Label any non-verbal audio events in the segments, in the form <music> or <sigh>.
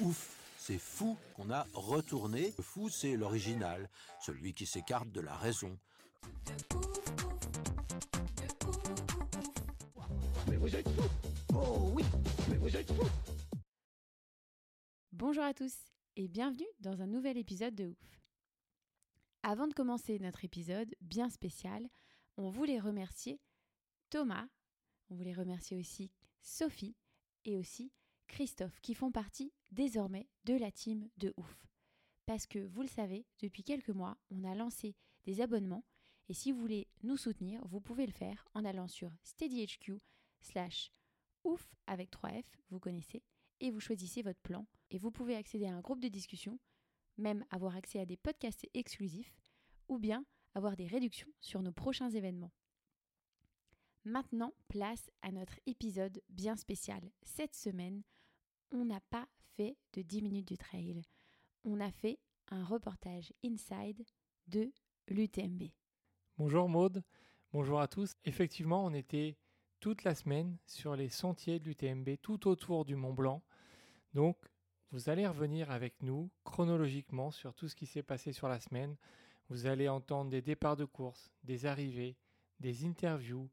Ouf, c'est fou qu'on a retourné. Le fou, c'est l'original, celui qui s'écarte de la raison. Mais vous êtes fous Oh oui Mais vous êtes fous Bonjour à tous et bienvenue dans un nouvel épisode de Ouf. Avant de commencer notre épisode bien spécial, on voulait remercier Thomas, on voulait remercier aussi Sophie et aussi Christophe qui font partie désormais de la team de Ouf. Parce que vous le savez, depuis quelques mois, on a lancé des abonnements et si vous voulez nous soutenir, vous pouvez le faire en allant sur SteadyHQ slash ouf avec 3F, vous connaissez, et vous choisissez votre plan et vous pouvez accéder à un groupe de discussion, même avoir accès à des podcasts exclusifs ou bien avoir des réductions sur nos prochains événements. Maintenant, place à notre épisode bien spécial. Cette semaine, on n'a pas fait de 10 minutes du trail. On a fait un reportage inside de l'UTMB. Bonjour Maude, bonjour à tous. Effectivement, on était toute la semaine sur les sentiers de l'UTMB tout autour du Mont Blanc. Donc, vous allez revenir avec nous chronologiquement sur tout ce qui s'est passé sur la semaine. Vous allez entendre des départs de course, des arrivées, des interviews,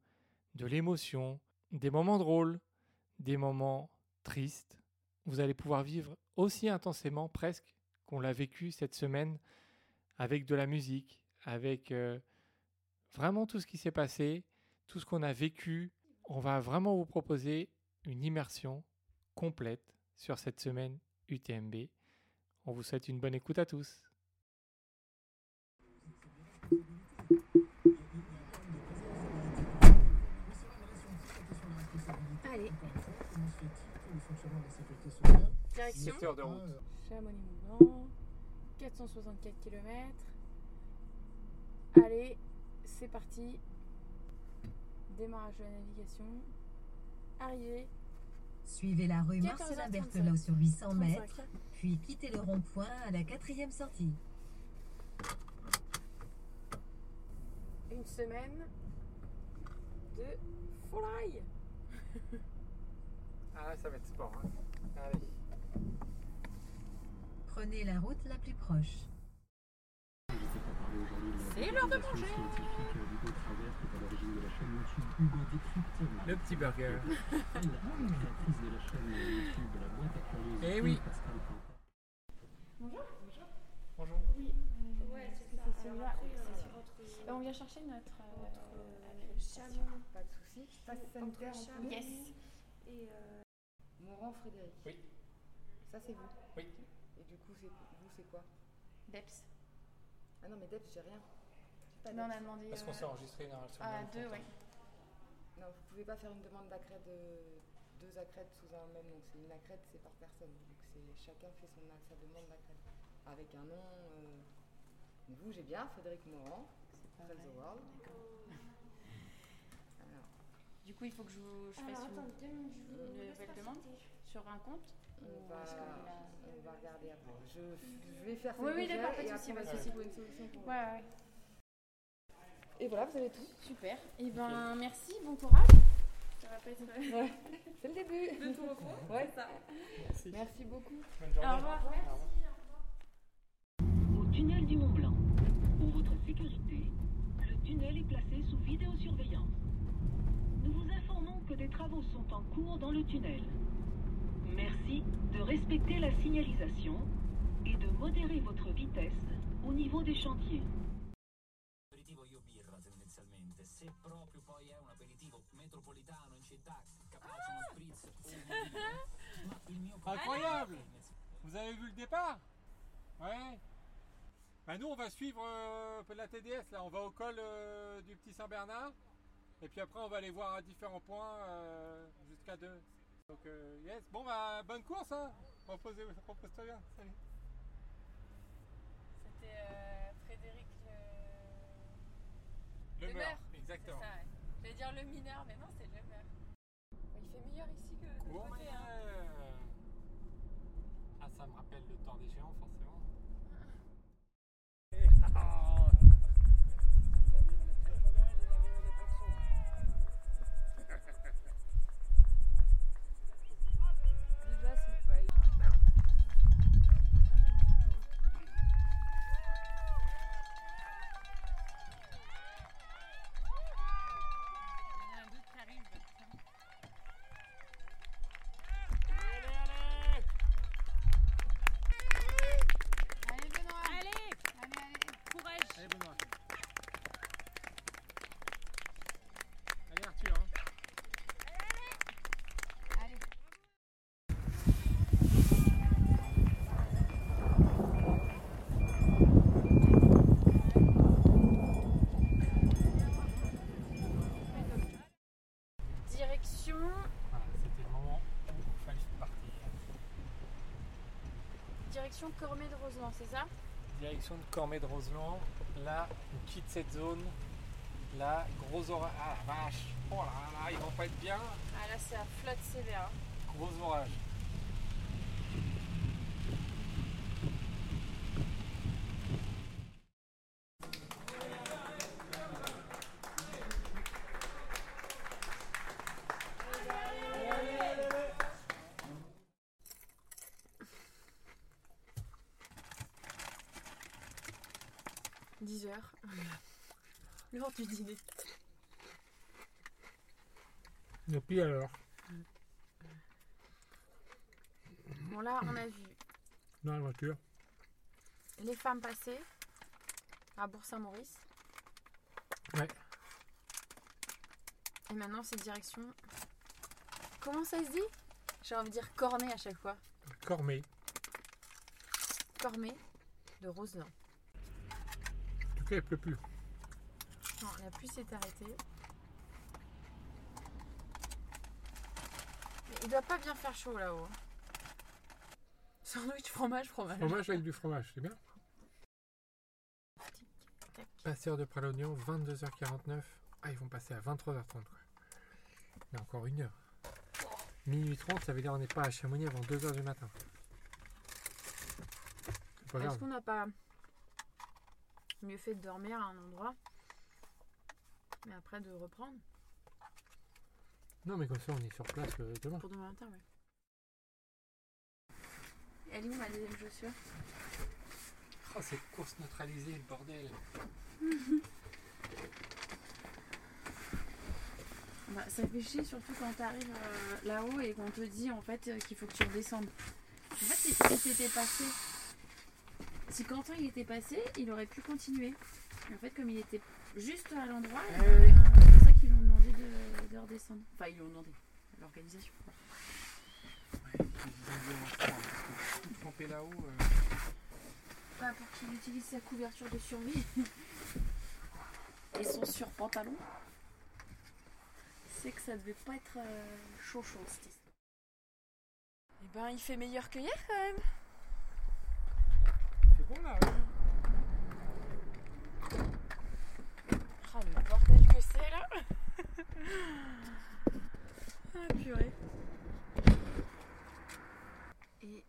de l'émotion, des moments drôles, des moments tristes. Vous allez pouvoir vivre aussi intensément presque qu'on l'a vécu cette semaine avec de la musique, avec euh, vraiment tout ce qui s'est passé, tout ce qu'on a vécu. On va vraiment vous proposer une immersion complète sur cette semaine UTMB. On vous souhaite une bonne écoute à tous. Direction. 7 heures de route. Chamonix-Mont-Blanc, 464 km. Allez, c'est parti. Démarrage de la navigation. Arrivée. Suivez la rue 14h35. Marcelin Berthelot sur 800 mètres, 35. puis quittez le rond-point à la quatrième sortie. Une semaine de folie. <laughs> Ah, ça va être sport. hein. Allez. Prenez la route la plus proche. C'est l'heure de manger. Le petit burger. <laughs> Eh oui. Bonjour. Bonjour. Ouais, c'est ça. Celui-là, c'est sur votre- On vient chercher notre. euh, Chameau. Pas de soucis. Passe sanitaire. euh, Yes. Et euh, Morand Frédéric. Oui. Ça c'est vous. Oui. Et du coup c'est vous c'est quoi? Deps. Ah non mais Debs j'ai rien. J'ai pas Non, on a Debs. demandé. Parce qu'on euh, s'est enregistré dans sur le à même deux, ouais. Non vous pouvez pas faire une demande d'accrède de deux accrèdes sous un même nom. C'est une accrède c'est par personne. Donc c'est chacun fait son sa demande d'accrède avec un nom. euh, Vous j'ai bien Frédéric Morand. the World. Du coup, il faut que je, vous- je Alors fasse attends, une, nouvelle demande sur un compte on Ou va, on regarder après. Je, je vais faire Oui, ce oui, que d'accord, pas de souci, pas de souci. une solution pour Ouais, ouais. Et voilà, vous avez tout. Super. Et ben, merci, bon courage. Ça va pas être Ouais, c'est le début. <laughs> de tout repos. Ouais. ça. Merci. Merci beaucoup. Bonne journée. Au revoir. Au tunnel du Mont Blanc. Pour votre sécurité, le tunnel est placé sous vidéosurveillance. Nous vous informons que des travaux sont en cours dans le tunnel. Merci de respecter la signalisation et de modérer votre vitesse au niveau des chantiers. aperitivo io birra tendenzialmente, se proprio poi è un aperitivo metropolitano in città, capace uno spritz o un <laughs> vino, ma il mio Incroyable! Vous avez vu le départ? Ouais. Bah nous on va suivre euh, la TDS là, on va au col euh, du petit Saint-Bernard et puis après on va aller voir à différents points euh, jusqu'à deux. Donc, euh, yes. Bon, bah, bonne course, hein. Repose-toi bien. Salut. C'était euh, Frédéric le... Le Le exactement. ça, ouais. Je vais dire le mineur, mais non, c'est le maire. Il fait meilleur ici que de côté. Hein. Ah, ça me rappelle le temps des géants, forcément. Déjà, c'est pas... Il y en a un d'autre qui arrive. Allez, Benoît Allez Allez, allez Courage Allez, Benoît. Allez, Arthur. Hein. Allez Direction Voilà, c'était le moment où il fallait partir. Direction Cormet de Roseland, c'est ça Direction de Cormet de Roseland. Là, on quitte cette zone. Là, gros orage. Ah la vache. Oh là là, ils vont pas être bien. Ah là c'est à flotte sévère. Gros orage. 10 heures. <laughs> L'heure du dîner. Et puis alors Bon là on a vu Dans la voiture. les femmes passer à Bourg-Saint-Maurice. Ouais. Et maintenant c'est direction... Comment ça se dit? J'ai envie de dire Cornet à chaque fois. Cormet. Cormet de Roseland. Il pleut plus. Non, la pluie s'est arrêtée. Mais il doit pas bien faire chaud là-haut. Sandwich, fromage, fromage. Fromage avec du fromage, c'est bien. Passeur de Pralognon, 22h49. Ah, ils vont passer à 23h30. Quoi. Il y a encore une heure. Minuit 30, ça veut dire qu'on n'est pas à Chamonix avant 2h du matin. Est-ce qu'on n'a pas mieux fait de dormir à un endroit mais après de reprendre Non, mais comme ça, on est sur place euh, demain. pour demain matin, ouais. Elle est où ma deuxième chaussure? Oh, cette course neutralisée, le bordel. <laughs> Bah, ça fait chier surtout quand t'arrives euh, là-haut et qu'on te dit en fait euh, qu'il faut que tu redescendes. En fait, si t'étais passé, si Quentin il était passé, il aurait pu continuer. Et en fait, comme il était juste à l'endroit, Eh euh, oui. c'est pour ça qu'ils lui ont demandé de, de redescendre. Enfin, ils lui ont demandé l'organisation. Tout trempé là-haut. euh, Pas pour qu'il utilise sa couverture de survie et son surpantalon. C'est que ça devait pas être euh, chaud chaud cette histoire. Eh ben, il fait meilleur que hier quand même. Ah, le bordel que c'est là <laughs> Ah purée Et,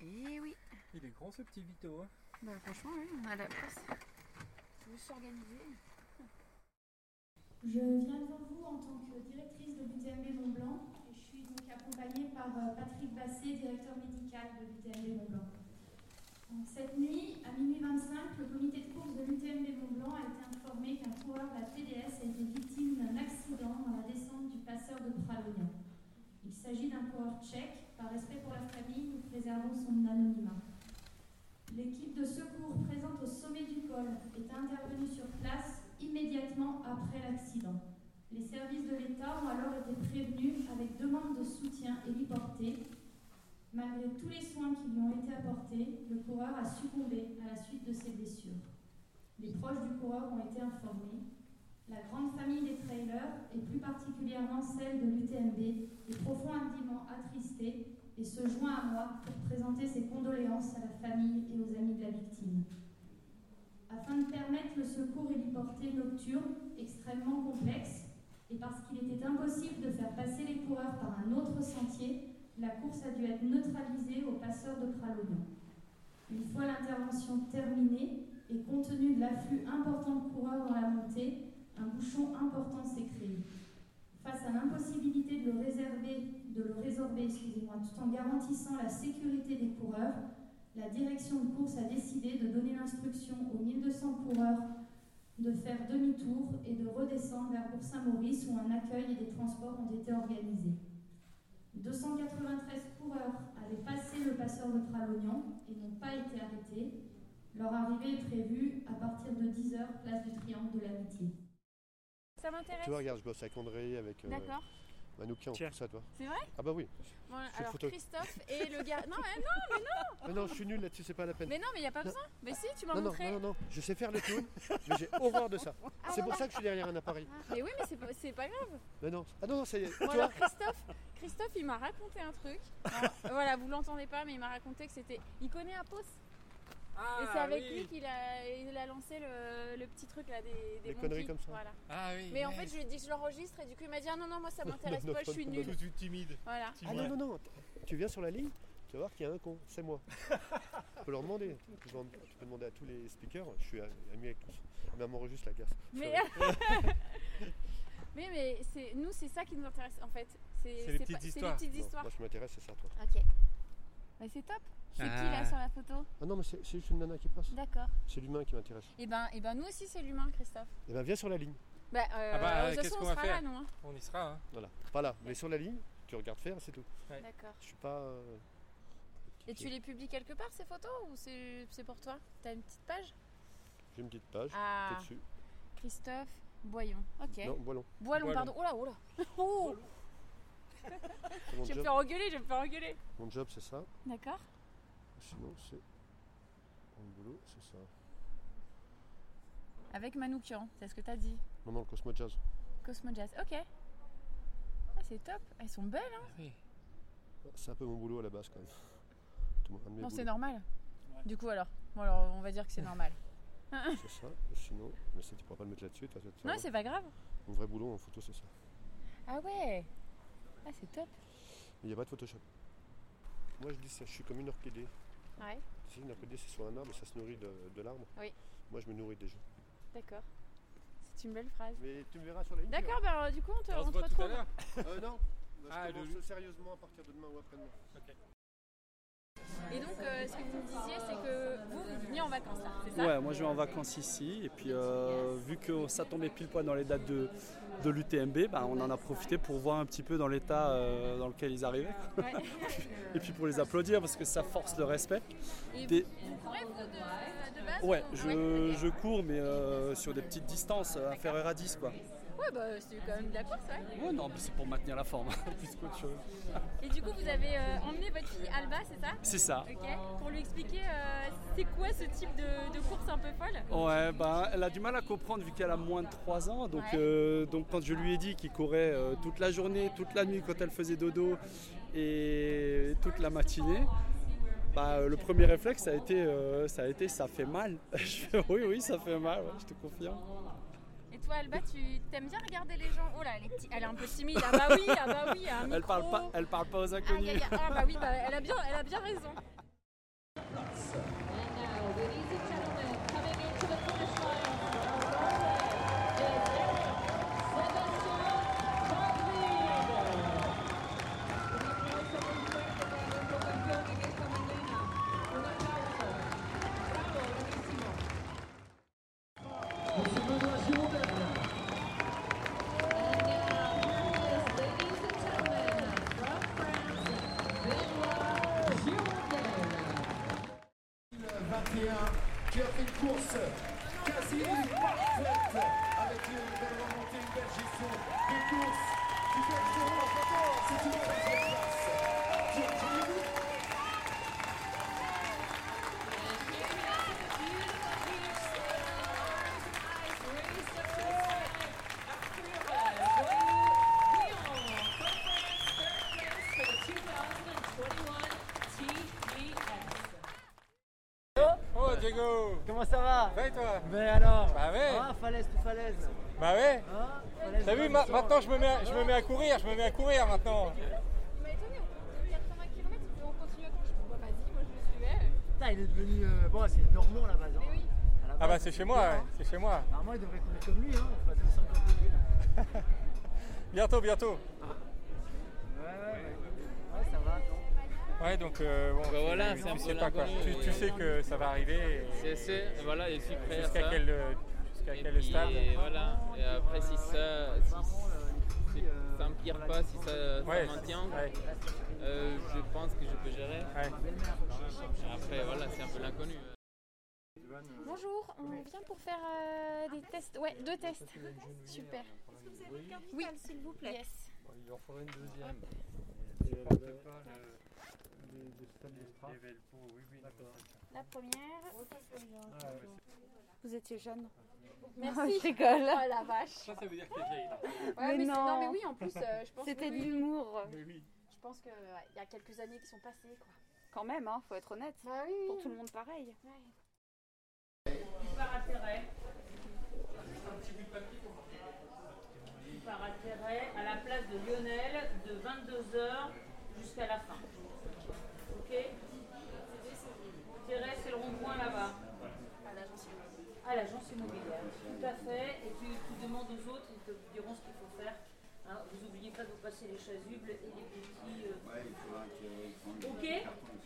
et oui Il est grand ce petit Vito. Hein. Bah franchement oui, on a la place. Faut s'organiser. Je viens devant vous en tant que directrice de l'UTMB Mont Blanc et je suis donc accompagnée par euh, Patrick Basset, directeur médical de l'UTMB Mont Blanc. Cette nuit, à minuit 25, le comité de course de l'UTMB Mont Blanc a été informé qu'un coureur de la TDS a été victime d'un accident dans la descente du passeur de Pralognan. Il s'agit d'un coureur tchèque. Par respect pour la famille, nous préservons son anonymat. L'équipe de secours présente au sommet du col est intervenue sur place immédiatement après l'accident. Les services de l'État ont alors été prévenus avec demande de soutien héliporté. Malgré tous les soins qui lui ont été apportés, le coureur a succombé à la suite de ses blessures. Les proches du coureur ont été informés. La grande famille des trailers, et plus particulièrement celle de l'UTMB, est profondément attristée et se joint à moi pour présenter ses condoléances à la famille et aux amis de la victime. Afin de permettre le secours héliporté nocturne, extrêmement complexe, et parce qu'il était impossible de faire passer les coureurs par un autre sentier, la course a dû être neutralisée au passeur de Pralognan. Une fois l'intervention terminée, et compte tenu de l'afflux important de coureurs dans la montée, un bouchon important s'est créé. Face à l'impossibilité de le réserver, résorber, tout en garantissant la sécurité des coureurs, la direction de course a décidé de donner l'instruction aux 1200 coureurs de faire demi-tour et de redescendre vers Bourg-Saint-Maurice où un accueil et des transports ont été organisés. 293 coureurs avaient passé le passeur de Pralognan et n'ont pas été arrêtés. Leur arrivée est prévue à partir de 10h, place du Triangle de l'Amitié. Ça m'intéresse. Tu vois, regarde, je bosse avec André, avec euh, D'accord. Manoukian, tout ça, toi. C'est vrai Ah bah oui. Bon, alors photo. Christophe et le gars. Non, mais non, mais non <laughs> Mais non, je suis nul là-dessus, c'est pas la peine. Mais non, mais il n'y a pas Non. besoin. Mais si, tu m'as non, non, montré. non, non, non, je sais faire les clowns, mais j'ai horreur de ça. Ah, c'est pour ça que je suis derrière un appareil. Mais oui, mais c'est pas, c'est pas grave. Mais non, ah non, non, ça y est, tu Bon, vois, alors Christophe, Christophe, il m'a raconté un truc. Alors, voilà, vous l'entendez pas, mais il m'a raconté que c'était. Il connaît Apos. Et c'est avec oui. lui qu'il a, il a lancé le, le petit truc là des, des conneries comme ça. Voilà. Ah oui. Mais en fait, je lui ai dit que je l'enregistre et du coup, il m'a dit ah non, non, moi ça <laughs> m'intéresse Non, pas, je suis non, Tout de suite timide. Voilà. Ah non, non, non, tu viens sur la ligne, tu vas voir qu'il y a un con, c'est moi. <laughs> tu peux leur demander, tu peux, tu peux demander à tous les speakers, je suis ami avec tous. Même enregistre la casse. Mais, <laughs> mais, mais c'est, nous, c'est ça qui nous intéresse en fait. C'est, C'est les pas- petites c'est histoires. les petites Non, histoires. moi, je m'intéresse, c'est ça, toi. Ok. Bah, c'est top. C'est qui là Ah. sur la photo Ah non, mais c'est juste une nana qui passe. D'accord. C'est l'humain qui m'intéresse. Et ben, et ben nous aussi c'est l'humain, Christophe. Eh ben, viens sur la ligne. Bah, euh, Ah bah, de toute qu'est-ce façon, qu'on on va sera faire là, nous. hein. On y sera. hein. Voilà, pas là, mais sur la ligne, tu regardes faire, c'est tout. D'accord. Je suis pas. euh, Et tu les publies quelque part ces photos ou c'est, c'est pour toi? T'as une petite page? J'ai une petite page, Ah. dessus. Christophe Boyon. Ok. Non, Boilon. Boilon, Boilon. pardon. Oh là, oh là. <laughs> Oh je vais me job. faire engueuler, je vais me faire engueuler. Mon job, c'est ça. D'accord. Sinon, c'est. Mon boulot, c'est ça. Avec Manoukian, c'est ce que t'as dit. Non, non, le Cosmo Jazz. Cosmo Jazz. Ok. Ah, c'est top. Elles sont belles, hein Oui. C'est un peu mon boulot à la base, quand même. Non, c'est normal. Du coup, alors. Bon, alors, on va dire que c'est normal. <laughs> C'est ça. Sinon, mais ça, tu pourras pas le mettre là-dessus. Non, c'est pas grave. Mon vrai boulot en photo, c'est ça. Ah ouais. Ah, c'est top. Mais il n'y a pas de Photoshop. Moi, je dis ça, je suis comme une orchidée. Ouais. Une orchidée, c'est sur un arbre et ça se nourrit de, de l'arbre. Oui. Moi, je me nourris des gens. D'accord. C'est une belle phrase. Mais tu me verras sur la ligne. D'accord, verras. bah, du coup, on te, On se on te voit tout à retrouve. l'heure. Euh, non. Bah, Ah, je le- commence sérieusement à partir de demain ou après-demain. Et donc, euh, ce que vous me disiez, c'est que vacances là, c'est ça Ouais, moi je vais en vacances ici et puis euh, vu que ça tombait pile poil dans les dates de, de l'UTMB, bah, on en a profité pour voir un petit peu dans l'état euh, dans lequel ils arrivaient. Ouais. <laughs> et puis pour les applaudir parce que ça force le respect. Et Des- vous, courez, vous, de, de base Ouais, je, je cours mais euh, sur des petites distances inférieures à 10 quoi. Ouais, bah, c'est quand même de la course, ouais. Ouais, non, mais c'est pour maintenir la forme, <laughs> plus qu'autre chose. Et du coup, vous avez euh, emmené votre fille Alba, c'est ça? C'est ça. Ok. Pour lui expliquer euh, c'est quoi ce type de, de course un peu folle? Ouais, bah, elle a du mal à comprendre vu qu'elle a moins de 3 ans. Donc, Ouais. euh, donc quand je lui ai dit qu'il courait toute la journée, toute la nuit quand elle faisait dodo et toute la matinée, bah, le premier réflexe ça a été, euh, ça a été ça fait mal. <laughs> je fais oui, oui, ça fait mal, ouais, je te confirme. Toi, Alba, tu t'aimes bien regarder les gens? Oh là, elle est, elle est un peu timide. Ah bah oui, ah bah oui, un Elle parle, pas, elle parle pas aux inconnus. aïe. Ah bah oui, bah, elle, a bien, elle a bien raison. Comment ça va et toi Mais alors Bah ouais Ah, falaise tout falaise Bah ouais Ah, falaise T'as vu, ma- maintenant je me, mets à, je me mets à courir, je me mets à courir maintenant. Il m'a étonné, on fait 80 km, on continue à quand je dis, bah vas-y, moi je le suivais. Putain, il est devenu. euh, Bon, c'est le Normand là-bas. Mais oui. Ah bah c'est chez moi, ouais, c'est chez moi. Normalement, il devrait courir comme lui, hein. Enfin, 250 000. <laughs> Bientôt, bientôt. Ouais, ouais, ouais. Ouais, ça va. Ouais, donc euh, bon, Bah tu- voilà, tu, c'est un peu sais pas quoi. l'inconnu, Tu, tu ouais. sais que ça va arriver. et- C'est- voilà, je suis prêt à Jusqu'à ça. quel, euh, jusqu'à Et quel puis, stade voilà. Et après, si ça, si, si ça empire pas, si ça, ça Ouais, maintient, ouais. euh, je pense que je peux gérer. Après, voilà, c'est un peu l'inconnu. Bonjour, on vient pour faire euh, des tests. Ouais, deux tests. Super. Est-ce que vous avez votre carte Oui. s'il vous plaît? Yes. Il en faudrait une deuxième. La première. Vous étiez jeune. Merci. Je rigole. Oh la vache. Ça, ça veut dire que t'es vieille. là. Ouais, Mais non. non, mais oui, en plus, euh, je pense C'était que de oui. l'humour. Je pense qu'il y a quelques années qui sont passées, quoi. Quand même, hein, faut être honnête. Bah oui. Pour tout le monde pareil. Par intérêt. Par intérêt à la place de Lionel de 22h jusqu'à la fin. Ok Intérêt, c'est le rond-point là-bas. À l'agence immobilière. À l'agence immobilière. Tout à fait. Et puis tu demandes aux autres, ils te diront ce qu'il faut faire. Hein, vous n'oubliez pas de vous passer les chasubles et les petits. euh, Ok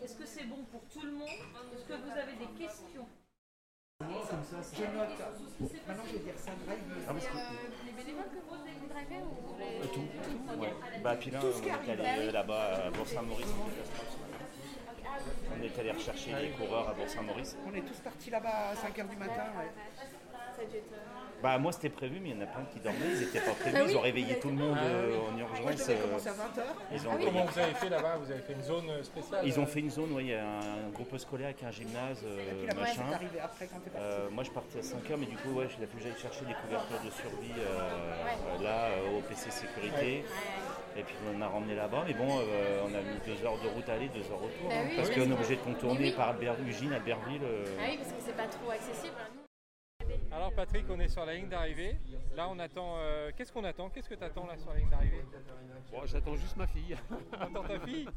Est-ce que c'est bon pour tout le monde? Est-ce que vous avez des questions? Je note. Maintenant, je vais dire ça drive. C'est euh, les bénévoles que vous avez ou les... Tout. Ouais. Bah, puis là, Tout on est allé là-bas à Bourg-Saint-Maurice. On est allé rechercher les coureurs à Bourg-Saint-Maurice. On est tous partis là-bas à 5h du matin. ouais. Ça Bah, moi, c'était prévu, mais il y en a plein qui dormaient. Ils n'étaient pas prévus. Ah oui, Ils ont réveillé tout le monde Ah euh, oui. en je urgence. euh, commencer à 20h. Ils ont, Ah oui, Comment vous avez fait là-bas? Vous avez fait une zone euh, spéciale ils ont fait une zone où il y a un groupe scolaire avec un gymnase, euh, Et puis la presse machin. est arrivée après quand t'es parti. Euh, moi je partais à 5h, mais du coup, ouais, il a fallu que j'aille chercher des couvertures de survie euh, là, euh, au PC Sécurité. Et puis on a ramené là-bas, mais bon, euh, on a mis deux heures de route aller, deux heures retour. Bah hein, oui, parce oui, qu'on est obligé de contourner oui. par Albert, Ugine, Albertville. euh, Ah oui, parce que c'est pas trop accessible. hein. Alors Patrick, on est sur la ligne d'arrivée. Là, on attend. euh, Qu'est-ce qu'on attend? Qu'est-ce que tu attends là sur la ligne d'arrivée? Bon, j'attends juste ma fille. <laughs> Attends ta fille?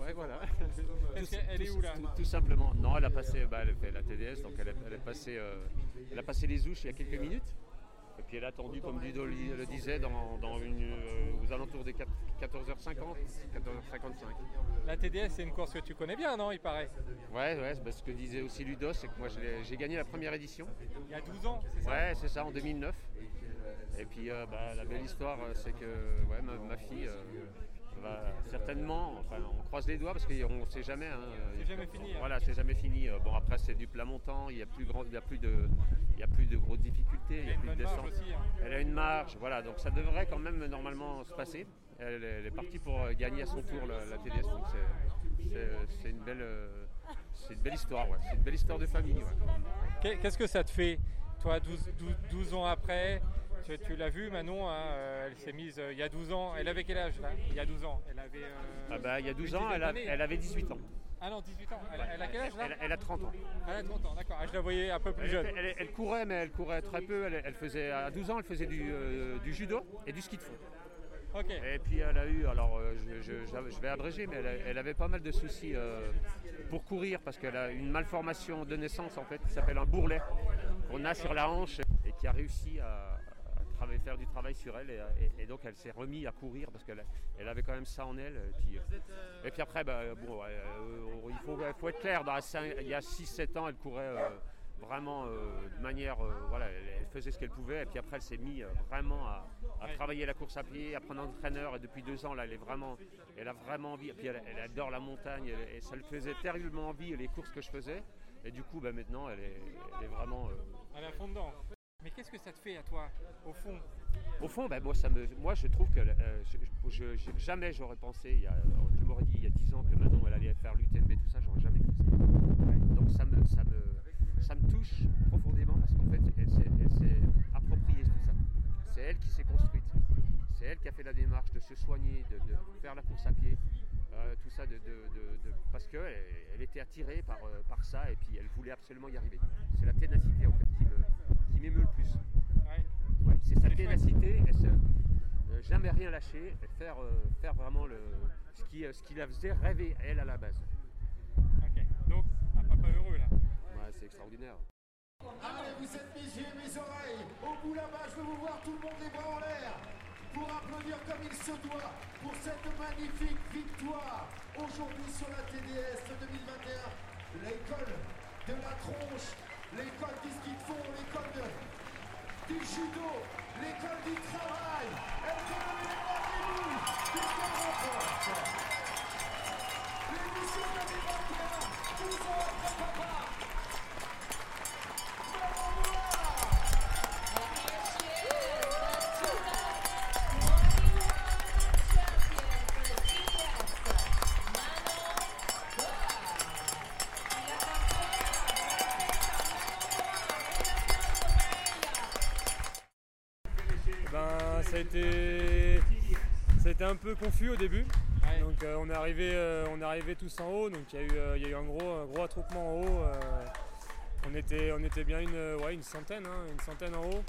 Ouais, voilà. Tout- qu'elle est où, là? tout, tout simplement. Non, elle a passé, bah, elle fait la TDS, donc elle, elle est passée, euh, elle a passé les ouches il y a quelques minutes. Puis elle a attendu, comme Ludo li- le disait, dans, dans une, euh, aux alentours des 4 14h50, 14h55. La TDS, c'est une course que tu connais bien, non Il paraît? Ouais, ouais, ce que disait aussi Ludo, c'est que moi j'ai gagné la première édition. Il y a 12 ans, c'est ça? Ouais, c'est ça, en 2009. Et puis euh, bah, la belle histoire, euh, c'est que ouais, ma, ma fille certainement, enfin on croise les doigts parce qu'on ne sait jamais. hein, C'est jamais fini, hein. Voilà, c'est jamais fini. Euh, Bon après c'est du plat montant, il n'y a plus grand, il y a plus de, il y a plus de grosses difficultés, il n'y a, plus de descente. aussi, hein. Elle a une marge, voilà, donc ça devrait quand même normalement se passer. Elle, est- elle est partie pour euh, gagner à son tour la, la TDS, donc c'est- c'est c'est une belle, euh, c'est une belle histoire, ouais. c'est une belle histoire de famille. ouais. Qu'est-ce que ça te fait, toi, 12, 12 12 ans après Tu, tu l'as vu, Manon, hein, euh, elle s'est mise euh, il y a 12 ans. Elle avait quel âge là? Il y a 12 ans. Elle avait. euh, Ah bah, il y a 12 une ans, elle, a- elle avait 18 ans. Ah non, 18 ans. Elle, a- elle a quel âge là? Elle, a- elle a 30 ans. Elle a 30 ans, d'accord. Ah, je la voyais un peu plus Elle, jeune. était- elle- courait, mais elle courait très peu. Elle, faisait, à 12 ans, elle faisait du, euh, du judo et du ski de fond. Ok. Et puis elle a eu, alors euh, je, je- je- je vais abréger, mais elle, avait pas mal de soucis euh, pour courir parce qu'elle a une malformation de naissance en fait qui s'appelle un bourrelet qu'on a sur la hanche et qui a réussi à travailler- faire du travail sur elle et, et- et donc elle s'est remise à courir parce qu'elle elle avait quand même ça en elle. Et puis, et puis après, bah, bon, euh, il faut, faut être clair, dans il y a 6-7 ans, elle courait euh, vraiment euh, de manière, euh, voilà, elle, elle faisait ce qu'elle pouvait et puis après elle s'est mise euh, vraiment à, à travailler la course à pied, à prendre un entraîneur et depuis deux ans là, elle est vraiment, elle a vraiment envie. Et puis elle, elle adore la montagne et ça lui faisait terriblement envie les courses que je faisais. Et du coup, bah, maintenant, elle est, elle est vraiment. euh, Elle est à fond dedans. Mais qu'est-ce que ça te fait à toi, au fond? Au fond, ben, moi, ça me, moi, je trouve que euh, jamais j'aurais pensé, il y a, tu m'aurais dit il y a 10 ans que Manon elle allait faire l'UTMB, tout ça, j'aurais jamais cru ça. Donc ça me, ça, me, ça me touche profondément parce qu'en fait, elle s'est, appropriée tout ça. C'est elle qui s'est construite. C'est elle qui a fait la démarche de se soigner, de, faire la course à pied, euh, tout ça, de- de- de parce qu'elle elle était attirée par, euh, par ça et puis elle voulait absolument y arriver. C'est la ténacité en fait qui me- qui m'émeut le plus. Ouais, c'est sa ténacité, euh, jamais rien lâcher, et faire, euh, faire vraiment le, ce, qui, euh, ce qui la faisait rêver elle à la base. Ok, donc un papa heureux là. Ouais, c'est extraordinaire. Allez, vous êtes mes yeux, mes oreilles. Au bout là-bas, je veux vous voir tout le monde les bras en l'air pour applaudir comme il se doit pour cette magnifique victoire aujourd'hui sur la TDS 2021. L'école de la tronche, l'école du ski de fond, l'école du judo, l'école du travail. Elle des boules puisqu'elle remporte. Été un peu confus au début. Donc euh, on est arrivé, euh, on est arrivé tous en haut. Donc il y a eu, euh, y a eu un gros, un gros attroupement en haut. on était, on était bien une, ouais, une centaine, hein, une centaine en haut.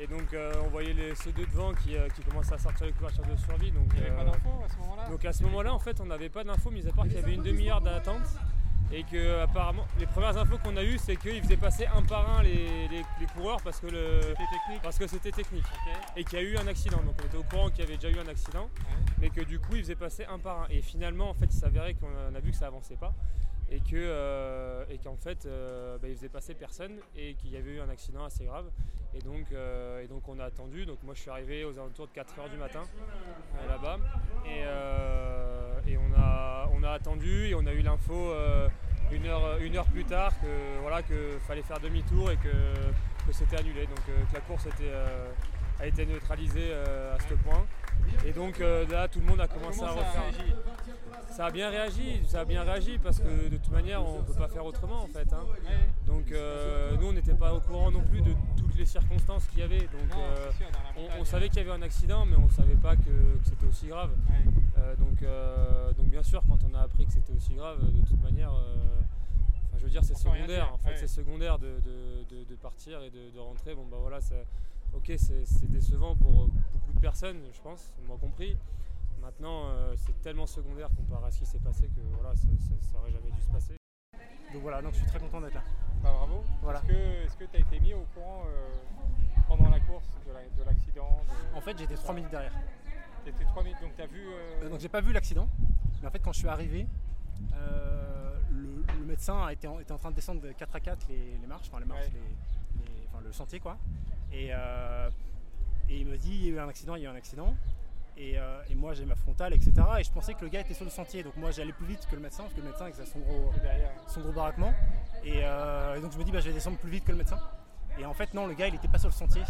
Et donc euh, on voyait les, ceux deux devant qui, euh, qui commençaient à sortir les couvertures de survie. Donc, Il n'y avait pas d'infos à ce moment-là? donc à ce moment-là, en fait, on n'avait pas d'infos, mis à part qu'il y avait une demi-heure d'attente. Et que apparemment, les premières infos qu'on a eues, c'est qu'ils faisaient passer un par un les, les- les coureurs parce que le parce que c'était technique. Et qu'il y a eu un accident. Donc on était au courant qu'il y avait déjà eu un accident, mais que du coup ils faisaient passer un par un. Et finalement, en fait, il s'avérait qu'on a vu que ça avançait pas. Et que euh, et qu'en fait, euh, bah, ils faisaient passer personne et qu'il y avait eu un accident assez grave. Et donc, euh, et donc on a attendu. Donc moi je suis arrivé aux alentours de 4h du matin là-bas. Et, et on, a, on a attendu et on a eu l'info euh, une, heure, une heure plus tard que voilà que fallait faire demi-tour et que, que c'était annulé. Donc euh, que la course était, euh, a été neutralisée à ce point. Et donc là tout le monde a commencé à refaire. Ça a bien réagi, ça a bien réagi parce que de toute manière on ne peut pas faire autrement en fait. hein. Donc euh, nous on n'était pas au courant non plus de toutes les circonstances qu'il y avait. Donc euh, on- savait qu'il y avait un accident mais on ne savait pas que, que c'était aussi grave. Euh, donc, donc bien sûr quand on a appris que c'était aussi grave, de toute manière, enfin, je veux dire c'est secondaire. En fait c'est secondaire de, de- de- de partir et de, rentrer. Bon bah voilà, c'est- ok c'est décevant pour beaucoup de personnes, je pense, moi compris. Maintenant, euh, c'est tellement secondaire comparé à ce qui s'est passé que voilà, ça, ça- ça aurait jamais dû se passer. Donc voilà, donc je suis très content d'être là. Bah, bravo. Voilà. Est-ce que tu as été mis au courant euh, pendant la course de la- de l'accident de- En fait, j'étais 3 minutes derrière. T'étais 3 minutes, donc tu as vu. euh, donc j'ai pas vu l'accident, mais en fait quand je suis arrivé, le, le médecin a été en, était en train de descendre de 4 à 4 les, les marches, enfin les marches, les- les- enfin, le sentier quoi. Et, et il me dit il y a eu un accident, il y a eu un accident. Et, euh, et moi j'ai ma frontale, etc. Et je pensais que le gars était sur le sentier, donc moi j'allais plus vite que le médecin, parce que le médecin avec son gros, son gros baraquement. Et, euh, et donc je me dis bah, je vais descendre plus vite que le médecin. Et en fait non, le gars il était pas sur le sentier,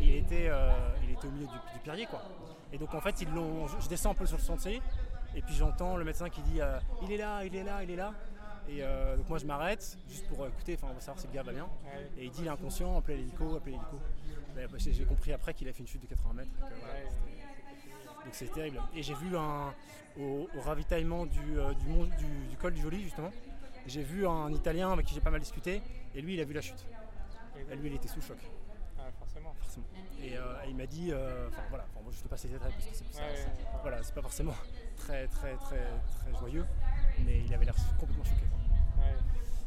il était, euh, il était au milieu du, du pierrier quoi. Et donc en fait ils l'ont, je, je descends un peu sur le sentier, et puis j'entends le médecin qui dit il est là, il est là, il est là. Et donc moi je m'arrête juste pour écouter, enfin on va savoir si le gars va bien. Et il dit il est inconscient, appelez l'hélico, appelez l'hélico. Bah, j'ai compris après qu'il a fait une chute de 80 mètres. Donc c'est terrible. Et j'ai vu un, au, au ravitaillement du, euh, du, mont- du- du col du Joli justement, j'ai vu un Italien avec qui j'ai pas mal discuté, et lui il a vu la chute. Et lui il était sous choc. Ah, forcément. Forcément. Et, euh, et il m'a dit, euh, enfin voilà, moi, je te passe les détails parce que c'est ça- Ouais, c'est- ouais. voilà, c'est pas forcément très très très très joyeux, mais il avait l'air complètement choqué.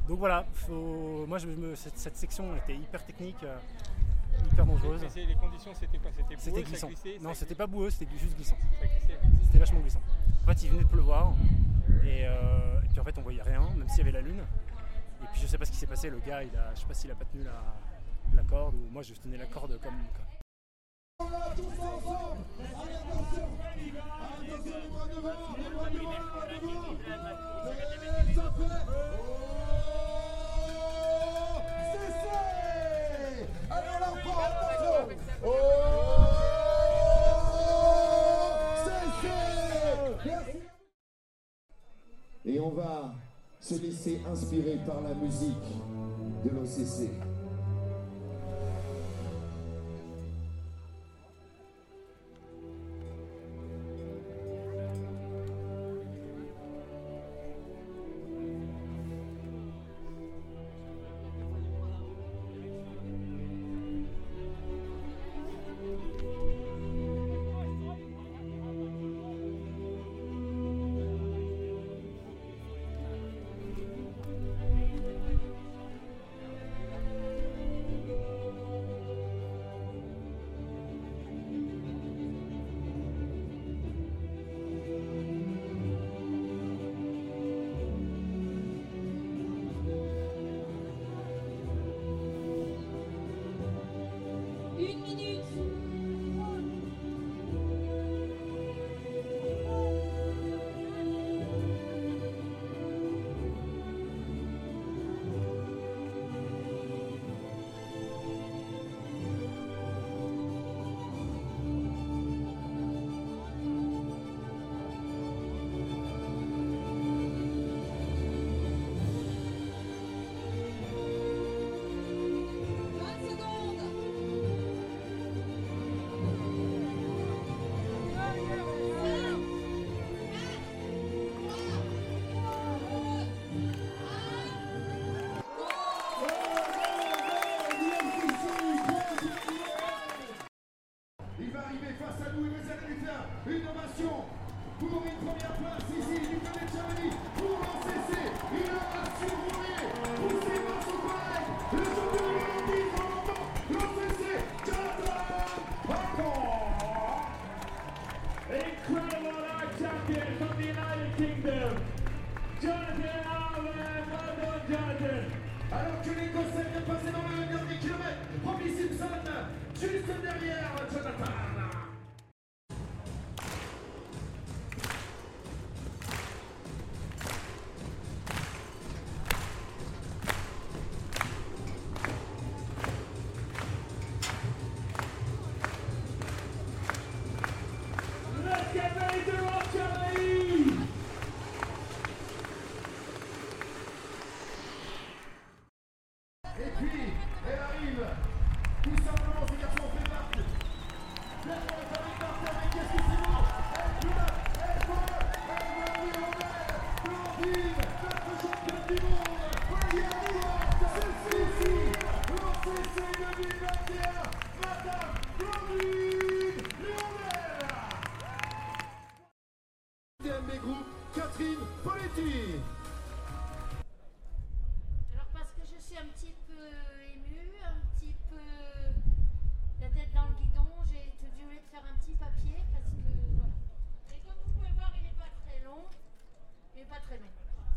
Donc voilà, faut- moi je me- cette, cette section était hyper technique, hyper dangereuse. Mais les conditions, c'était quoi C'était glissant. glissait, non, c'était pas boueux, c'était juste glissant. C'était vachement glissant. En fait, il venait de pleuvoir et, euh, et puis en fait, on voyait rien, même s'il y avait la lune. Et puis je sais pas ce qui s'est passé, le gars, il a, je sais pas s'il a pas tenu la, la corde ou moi je tenais la corde comme. comme- Et on va se laisser inspirer par la musique de l'OCC.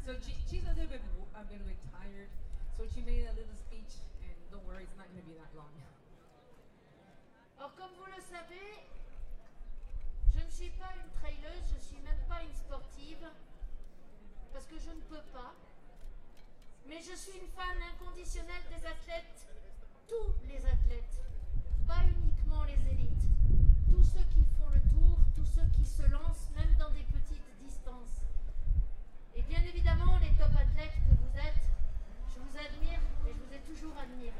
So she, she's a little bit, a little bit tired. So she made a little speech, and don't worry, it's not going to be that long. Alors comme vous le savez, je ne suis pas une traileuse, je suis même pas une sportive, parce que je ne peux pas. Mais je suis une fan inconditionnelle des athlètes, tous les athlètes, pas uniquement les élites. Tous ceux qui font le tour, tous ceux qui se lancent même dans des petites distances. Et bien évidemment, les top athlètes que vous êtes, je vous admire et je vous ai toujours admiré.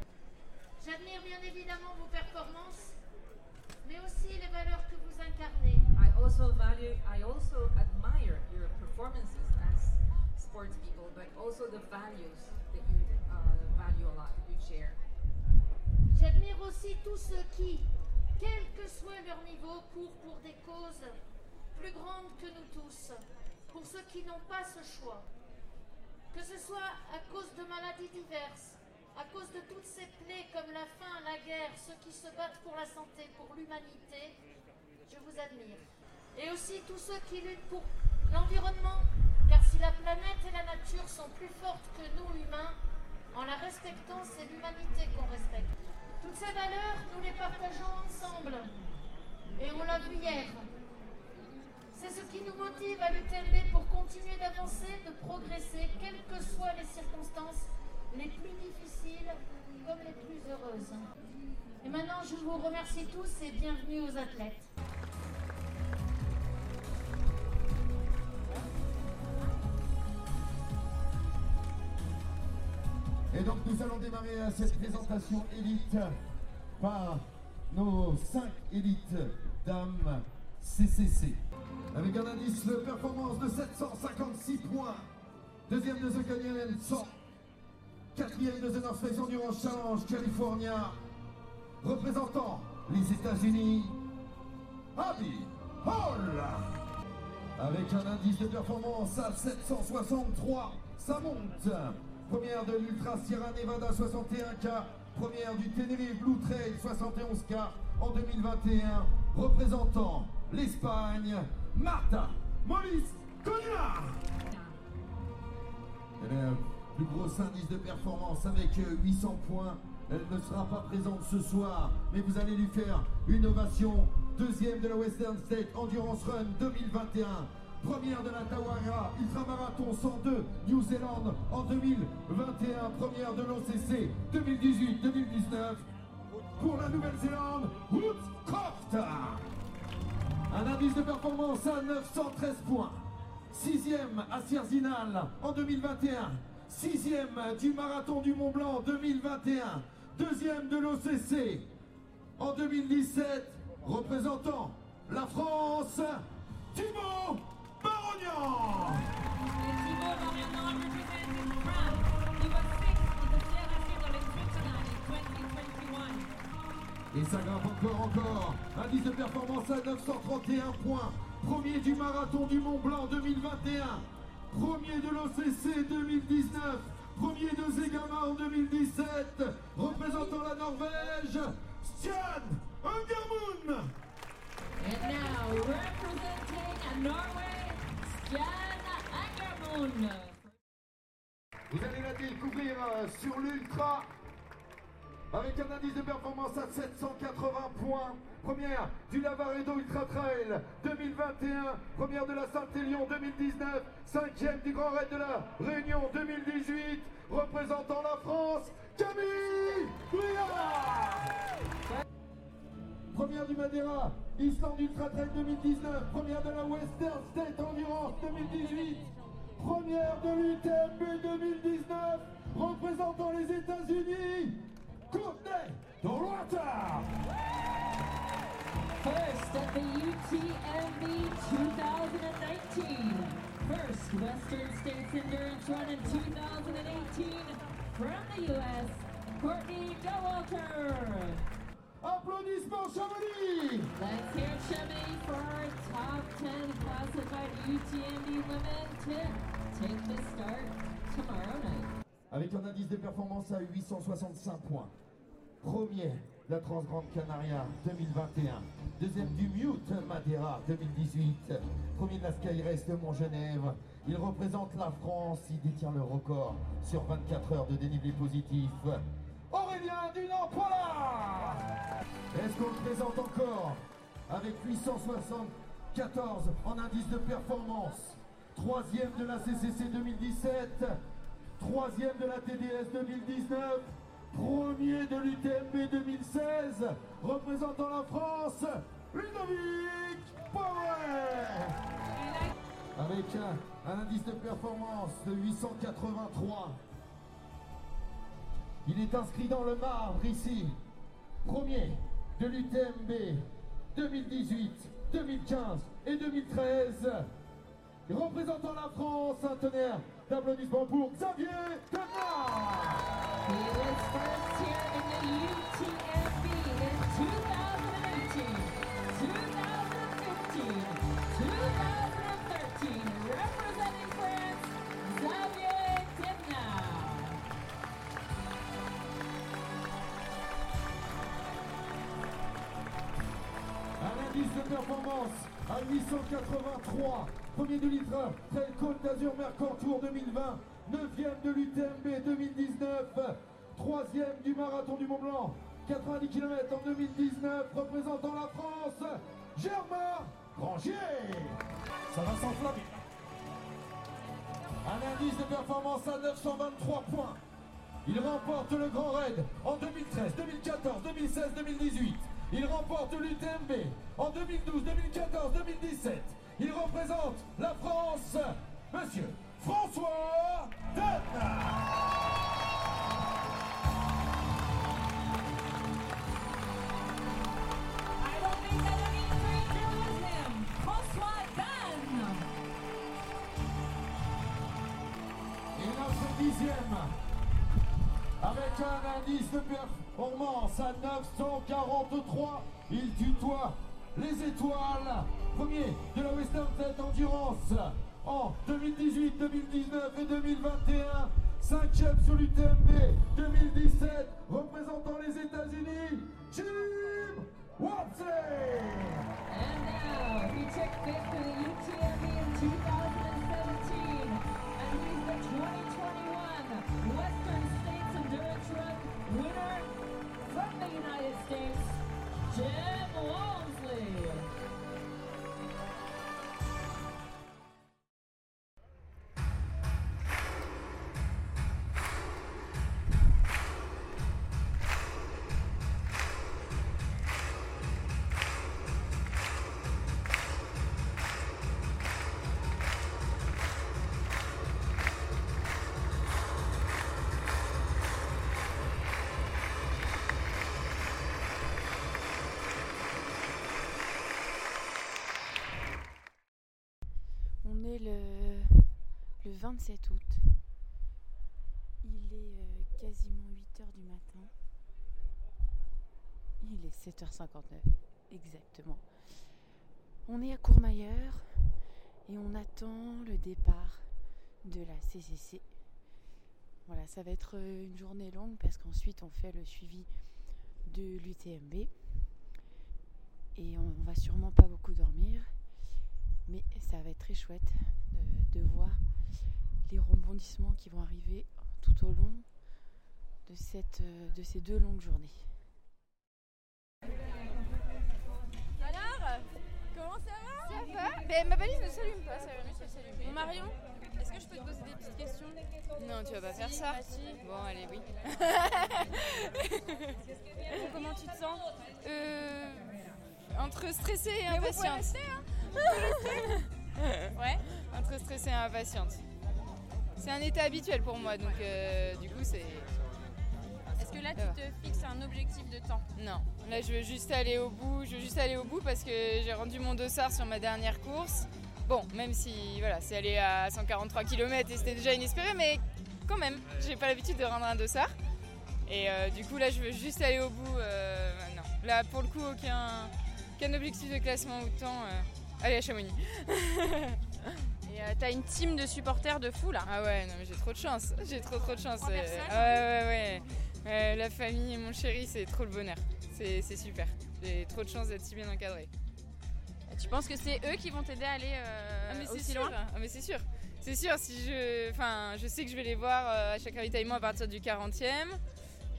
J'admire bien évidemment vos performances, mais aussi les valeurs que vous incarnez. I also value, I also admire your performances as sports people, but also the values that you uh, value a. J'admire aussi tous ceux qui, quel que soit leur niveau, courent pour des causes plus grandes que nous tous, pour ceux qui n'ont pas ce choix. Que ce soit à cause de maladies diverses, à cause de toutes ces plaies comme la faim, la guerre, ceux qui se battent pour la santé, pour l'humanité, je vous admire. Et aussi tous ceux qui luttent pour l'environnement, car si la planète et la nature sont plus fortes que nous humains, en la respectant, c'est l'humanité qu'on respecte. Toutes ces valeurs, nous les partageons ensemble. Et on l'a vu hier. C'est ce qui nous motive à l'UTMB pour continuer d'avancer, de progresser, quelles que soient les circonstances, les plus difficiles comme les plus heureuses. Et maintenant, je vous remercie tous et bienvenue aux athlètes. Et donc nous allons démarrer à cette présentation élite par nos 5 élites dames CCC. Avec un indice de performance de 756 points. Deuxième de The Canyon 100. Quatrième de The North Face Endurance Challenge California. Représentant les États-Unis, Abby Hall. Avec un indice de performance à 763, ça monte. Première de l'Ultra Sierra Nevada 61K, première du Tenerife Blue Trail 71K en 2021, représentant l'Espagne, Marta Molis Cogna. Elle a un plus gros indice de performance avec euh, 800 points. Elle ne sera pas présente ce soir, mais vous allez lui faire une ovation. Deuxième de la Western State Endurance Run 2021. Première de la Tawara Ultramarathon 102 New Zealand en 2021. Première de l'OCC 2018-2019. Pour la Nouvelle-Zélande, Ruth Croft. Un indice de performance à 913 points. Sixième à Sierzinal en 2021. Sixième du Marathon du Mont Blanc 2021. Deuxième de l'OCC en 2017. Représentant la France, Thibaut. Et ça grimpe encore, encore. Indice de performance à 931 points. Premier du marathon du Mont Blanc 2021. Premier de l'OCC 2019. Premier de Zegama en 2017. Représentant la Norvège, Stian Ungermund. Vous allez la découvrir euh, sur l'Ultra avec un indice de performance à 780 points. Première du Lavaredo Ultra Trail 2021, première de la Saint-Élion 2019, cinquième du Grand Raid de la Réunion 2018, représentant la France, Camille Briard Première du Madeira, Islande Ultra Trail 2019, première de la Western State Endurance 2018, première de l'UTMB 2019, représentant les États-Unis, Courtney Dorota First at the UTMB 2019. First Western States Endurance Run in 2018 from the U.S., Courtney Dowalter. Applaudissements Chamonix Let's hear Chamonix for our top 10 classified UTMB women to take the start tomorrow night. avec un indice de performance à 865 points. Premier, la Transgrande Canaria 2021. Deuxième du Mute Madeira 2018. Premier de la Sky Race de Montgenèvre. Il représente la France. Il détient le record sur 24 heures de dénivelé positif. Aurélien Dunant-Pollard Est-ce qu'on le présente encore avec 874 en indice de performance? Troisième de la CCC 2017 Troisième de la TDS 2019 Premier de l'UTMB 2016 Représentant la France Ludovic Power Avec un, un indice de performance de 883 il est inscrit dans le marbre ici. Premier de l'UTMB 2018, 2015 et 2013. Et représentant la France, un tonnerre d'applaudissements pour Xavier He performance à 883. Premier de litre, Trail Côte d'Azur Mercantour 2020. Neuvième de l'UTMB 2019. Troisième du Marathon du Mont Blanc. 90 km en 2019. Représentant la France, Germain Grangier. Ça va s'enflammer. Un indice de performance à 923 points. Il remporte le Grand Raid en 2013, 2014, 2016, 2018. Il remporte l'UTMB en 2012, 2014, 2017. Il représente la France, Monsieur François notre dixième, avec un indice de performance à 943, il tutoie les étoiles. Premier de la Western State Endurance en 2018, 2019 et 2021. Cinquième sur l'UTMB 2017, représentant les États-Unis, Jim Watson. And now Le, le 27 août. Il est euh, quasiment 8h du matin. Il est 7h59, exactement. On est à Courmayeur et on attend le départ de la CCC. Voilà, ça va être euh, une journée longue parce qu'ensuite on fait le suivi de l'UTMB. Et on va sûrement pas beaucoup dormir. Mais ça va être très chouette de, de voir les rebondissements qui vont arriver tout au long de, cette, euh, de ces deux longues journées. Alors, comment ça va? Ça va Ben, ma balise ne s'allume pas, ça va ça s'allume. Bon, Marion, est-ce que je peux te poser des petites questions? Non, tu vas pas faire Si, ça. si. Bon, allez, oui. <laughs> Comment tu te sens? Euh, entre stressée et Mais vous pouvez impatiente. <laughs> ouais, entre stressée et impatiente. C'est un état habituel pour moi, donc euh, du coup, c'est. Est-ce que là, tu te fixes un objectif de temps? Non, là je veux juste aller au bout, je veux juste aller au bout parce que j'ai rendu mon dossard sur ma dernière course. Bon, même si voilà, c'est allé à 143 km et c'était déjà inespéré, mais quand même, j'ai pas l'habitude de rendre un dossard. Et euh, du coup là je veux juste aller au bout. euh, non, là pour le coup aucun, aucun objectif de classement ou de temps. Allez à Chamonix. <laughs> Et euh, t'as une team de supporters de fou là Ah ouais, non mais j'ai trop de chance, <laughs> j'ai trop trop de chance. Euh, ouais, ouais, ouais. Euh, la famille et mon chéri, c'est trop le bonheur. C'est c'est super. J'ai trop de chance d'être si bien encadré. Tu penses que c'est eux qui vont t'aider à aller Ah mais c'est aussi sûr, loin? Ah mais c'est sûr. C'est sûr, si je, enfin, je sais que je vais les voir à chaque ravitaillement à partir du 40e.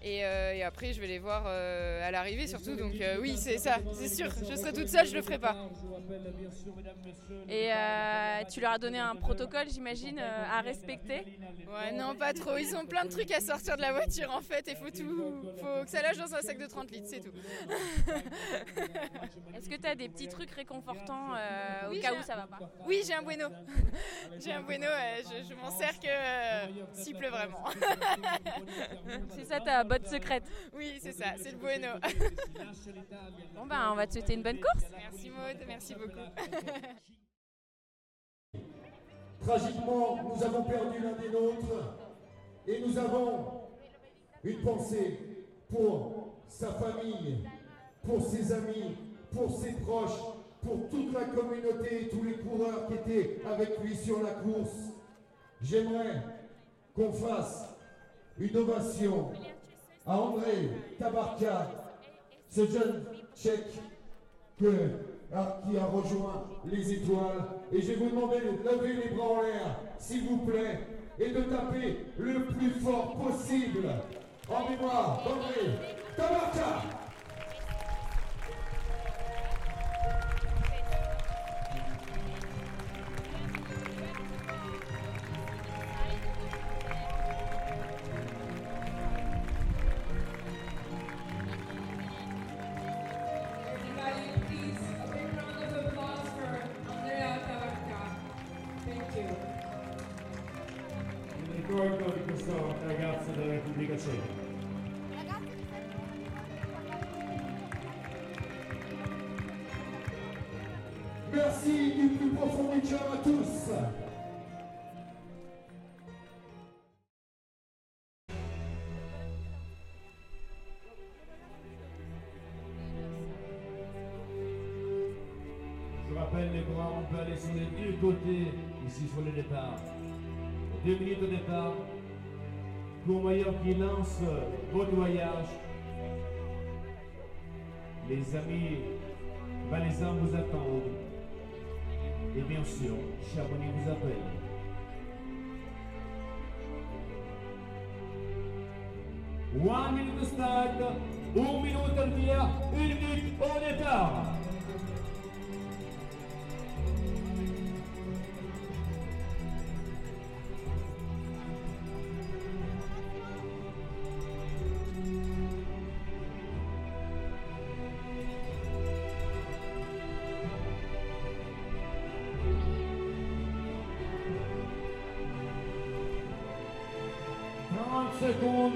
Et, euh, et après, je vais les voir euh, à l'arrivée surtout. Donc euh, oui, c'est ça, c'est sûr. Je serai toute seule, je le ferai pas. Et euh, tu leur as donné un protocole, j'imagine, euh, à respecter Ouais, non, pas trop. Ils ont plein de trucs à sortir de la voiture en fait. Et faut tout, faut que ça lâche dans un sac de 30 litres, c'est tout. Est-ce que tu as des petits trucs réconfortants euh, Oui, au cas où ça va pas Oui, j'ai un bueno. j'ai un bueno. euh, je je m'en sers que euh, s'il pleut vraiment. C'est ça ta botte secrète Oui, c'est ça, c'est le bueno. Bon ben, on va te souhaiter une bonne course. Merci Maud, merci beaucoup. <laughs> Tragiquement, nous avons perdu l'un des nôtres et nous avons une pensée pour sa famille, pour ses amis, pour ses proches, pour toute la communauté et tous les coureurs qui étaient avec lui sur la course. J'aimerais qu'on fasse une ovation à André Tabarka, ce jeune tchèque que- ah, qui a rejoint les étoiles. Et je vais vous demander de lever les bras en l'air, s'il vous plaît, et de taper le plus fort possible en mémoire d'André Tabarka. Votre voyage. Les amis valaisans vous attendent. Et bien sûr, Chamonix vous appelle. One minute start, un minute al via, une minute au départ.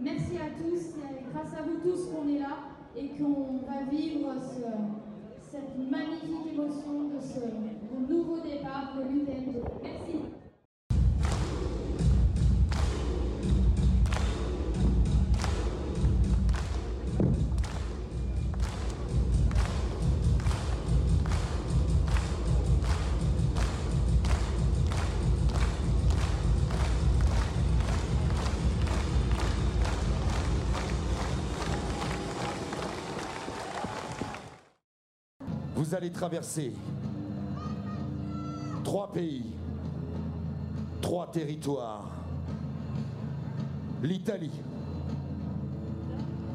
Merci à tous, c'est grâce à vous tous qu'on est là. Traverser trois pays, trois territoires. L'Italie,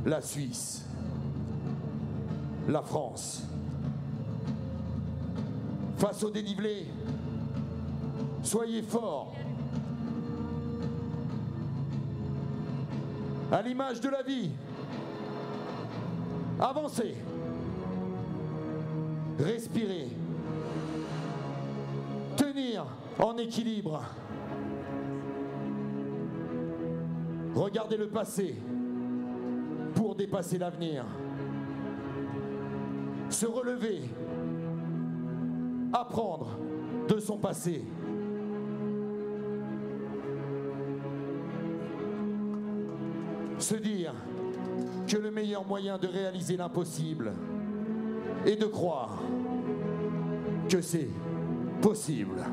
la Suisse, la France. Face au dénivelé, soyez forts. À l'image de la vie, avancez. Respirer. Tenir en équilibre. Regardez le passé pour dépasser l'avenir. Se relever. Apprendre de son passé. Se dire que le meilleur moyen de réaliser l'impossible est de croire que c'est possible.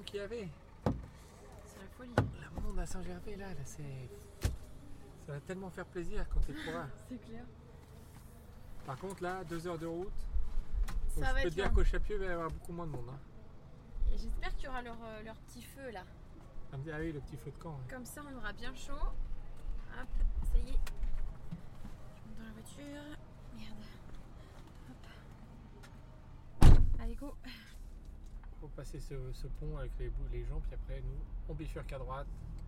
Monde qu'il y avait C'est la folie. Le monde à Saint-Gervais, là, là c'est... Ça va tellement faire plaisir quand tu pourras. <laughs> C'est clair. Par contre, là, deux heures de route, Ça va je peux te dire qu'au Chapieux, il va y avoir beaucoup moins de monde. hein. Et j'espère qu'il y aura leur, euh, leur petit feu là. Ah ah oui, le petit feu de camp. ouais. Comme ça, on aura bien chaud. Hop, ça y est. Je monte dans la voiture. Merde. Hop. Allez, go. Faut passer ce, ce pont avec les, les gens, puis après, nous, on bifurque à droite.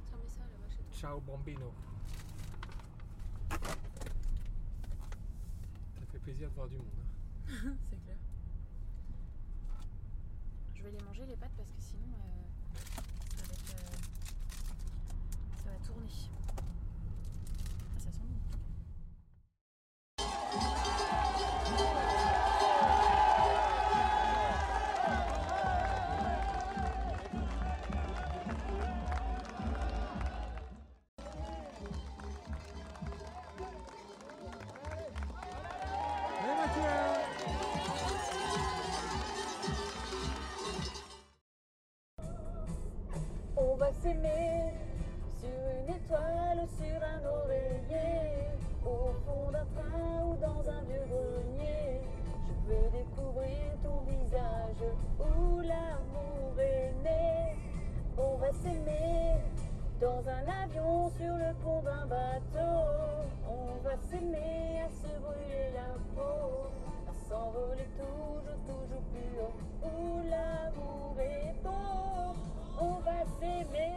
Tiens, mets ça là-bas chez toi. Ciao, bambino. Ça fait plaisir de voir du monde. hein. <laughs> C'est clair. Je vais les manger les pâtes parce que sinon euh, ça va être. euh, ça va tourner. Ah, ça sent bon. S'aimer sur une étoile ou sur un oreiller, au fond d'un train ou dans un vieux grenier. Je veux découvrir ton visage où l'amour est né. On va s'aimer dans un avion sur le pont d'un bateau. On va s'aimer à se brûler la peau, à s'envoler toujours, toujours plus haut. Où l'amour est beau, on va s'aimer.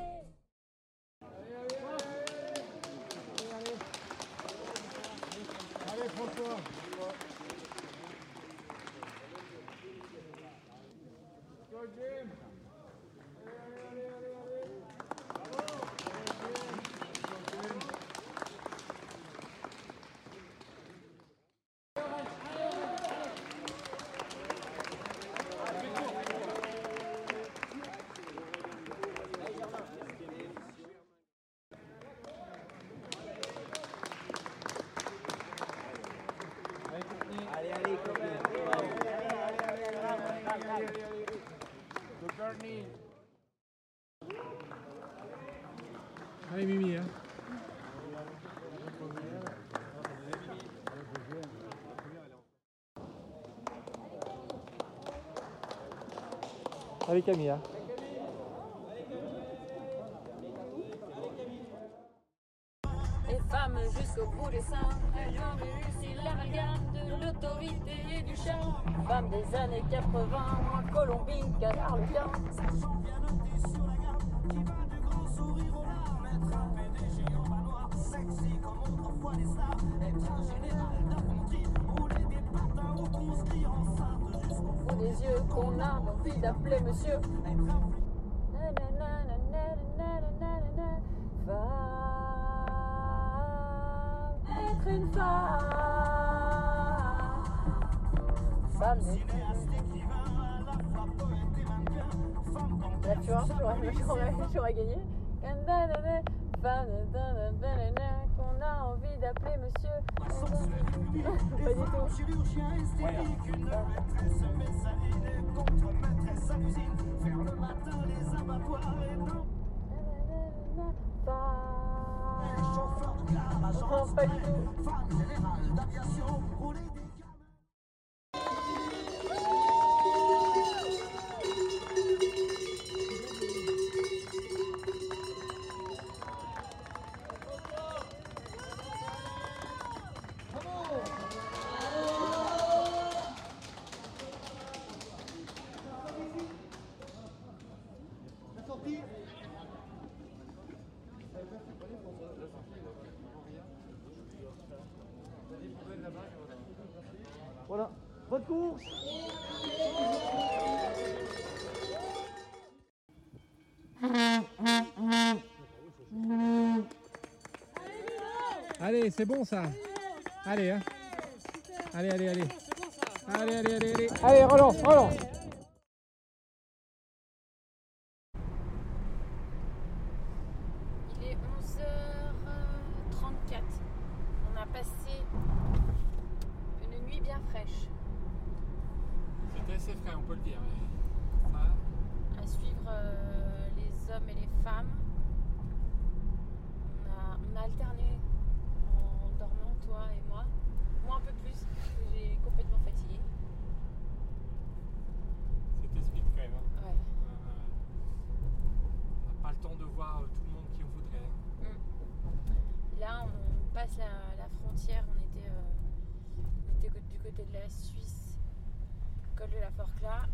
Allez, François. Go, Jim. Allez, allez, copain. Go, Courtney. Allez, Mimi. Hein. Allez, Camille. hein. Et femmes jusqu'au bout des seins, elles ont réussi l'amalgame de l'autorité et du charme. Femmes des années 80, moins Colombine qu'à envie d'appeler monsieur. Femme, être une femme. Femme Là, tu vois, <laughs> j'aurais, gagné. Femme qu'on a envie d'appeler monsieur. Pas du tout. Non, tout. Voilà, c'est bon ça. Allez, hein. Allez, allez, allez. Allez, allez, allez, allez. Allez, relance, relance. Il est 11h34. On a passé une nuit bien fraîche C'était assez frais, on peut le dire. à suivre euh, les hommes et les femmes. On a, on a alterné en dormant, toi et moi. Moi un peu plus, parce que j'ai complètement fatigué. C'était speed quand même. hein. Ouais. On n'a pas le temps de voir euh, tout le monde qui en voudrait. Là, on passe la, la frontière. On était, euh, on était co- du côté de la Suisse, col de la Forclaz,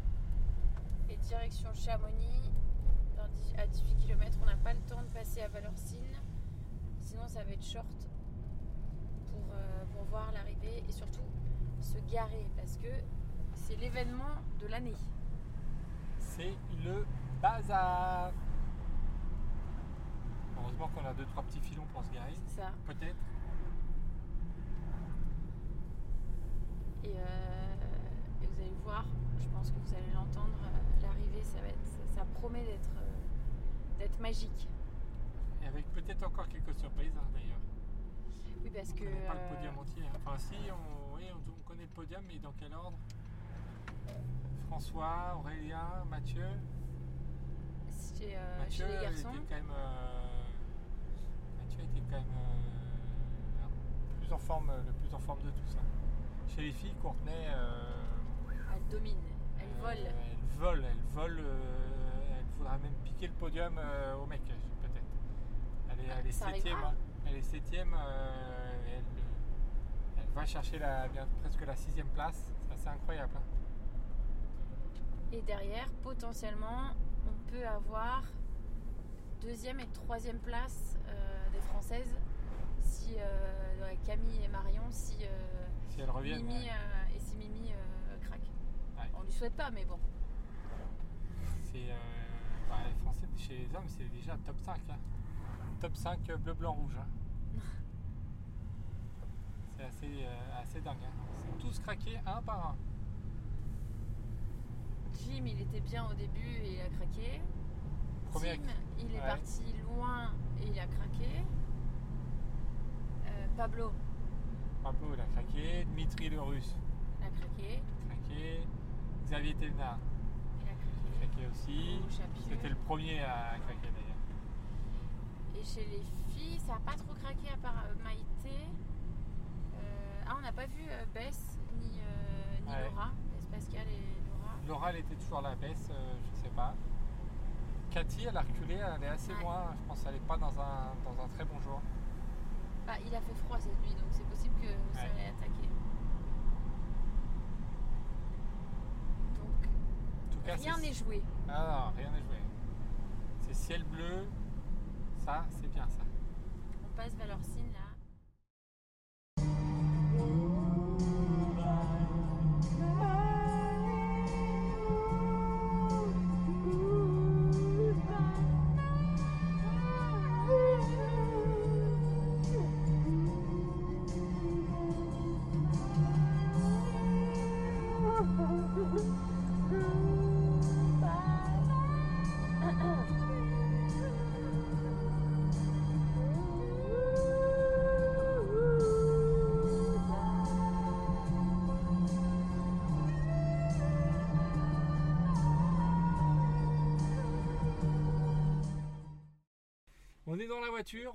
et direction Chamonix. Dans dix- à 18 km, on n'a pas le temps de passer à Valorcine. Sinon, ça va être short pour, euh, pour voir l'arrivée et surtout se garer parce que c'est l'événement de l'année. C'est le bazar. Heureusement qu'on a deux trois petits filons pour se garer. C'est ça. Peut-être. Et, euh, et vous allez voir, je pense que vous allez l'entendre, euh, l'arrivée, ça va être, ça, ça promet d'être, euh, d'être magique. Et avec peut-être encore quelques surprises hein, d'ailleurs. Oui, parce On que. connaît pas le euh, podium entier. hein. Enfin si, on, le podium, mais dans quel ordre? François, Aurélien, Mathieu? chez, euh, Mathieu chez les garçons. était quand même. euh, Mathieu était quand même euh, le plus en forme, le plus en forme de tous. hein. Chez les filles, Courtenay. euh, Elle domine, elle euh, vole. Elle vole, elle vole. euh, elle faudra même piquer le podium euh, au mec, peut-être. Elle est, elle est Ça septième. hein. Elle est septième. Va chercher la, bien, presque la sixième place. C'est assez incroyable. hein. Et derrière, potentiellement, on peut avoir deuxième et troisième place euh, des Françaises si euh, ouais, Camille et Marion, si, euh, Si elles reviennent, Mimi ouais. et si Mimi craque. On lui souhaite pas, mais bon. C'est bah, les Français chez les hommes, c'est déjà top 5. hein. Top 5 euh, bleu, blanc, rouge. hein. <laughs> c'est assez, euh, assez dingue. hein. Tous craqués un par un. Jim, il était bien au début et il a craqué. Premier- Tim, il est Ouais. parti loin et il a craqué. Euh, Pablo Pablo, il a craqué. Dmitri le russe, a craqué. craqué. Xavier Telna, Il a craqué. craqué aussi. C'était le premier à craquer d'ailleurs. Et chez les filles, ça n'a pas trop craqué à part euh, Maïté. Ah, on n'a pas vu euh, Bess ni, euh, ni Ouais. Laura. Bess Pascal et Laura. Laura, elle était toujours à la baisse, euh, je sais pas. Cathy, elle a reculé, elle est assez Ouais. loin. Je pense qu'elle n'est pas dans un, dans un très bon jour. Bah, il a fait froid cette nuit, donc c'est possible que ça Ouais. ait attaqué. Donc, En tout cas, rien c'est- n'est joué. Ah non, rien n'est joué. C'est ciel bleu, ça, c'est bien ça. On passe Valorcine là. On est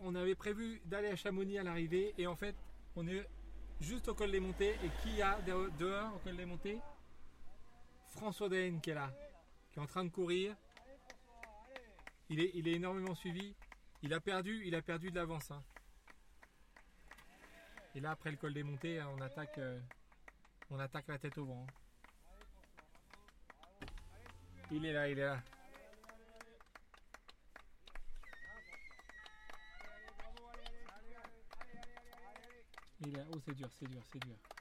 on avait prévu d'aller à Chamonix à l'arrivée et en fait on est juste au col des montées et qui a de- dehors au col des montées François Daen qui est là, qui est en train de courir. Il est, il est énormément suivi. Il a perdu, il a perdu de l'avance. hein. Et là après le col des montées, on attaque, euh, on attaque la tête au vent. hein. Il est là, il est là. Est là. Oh c'est dur, c'est dur, c'est dur.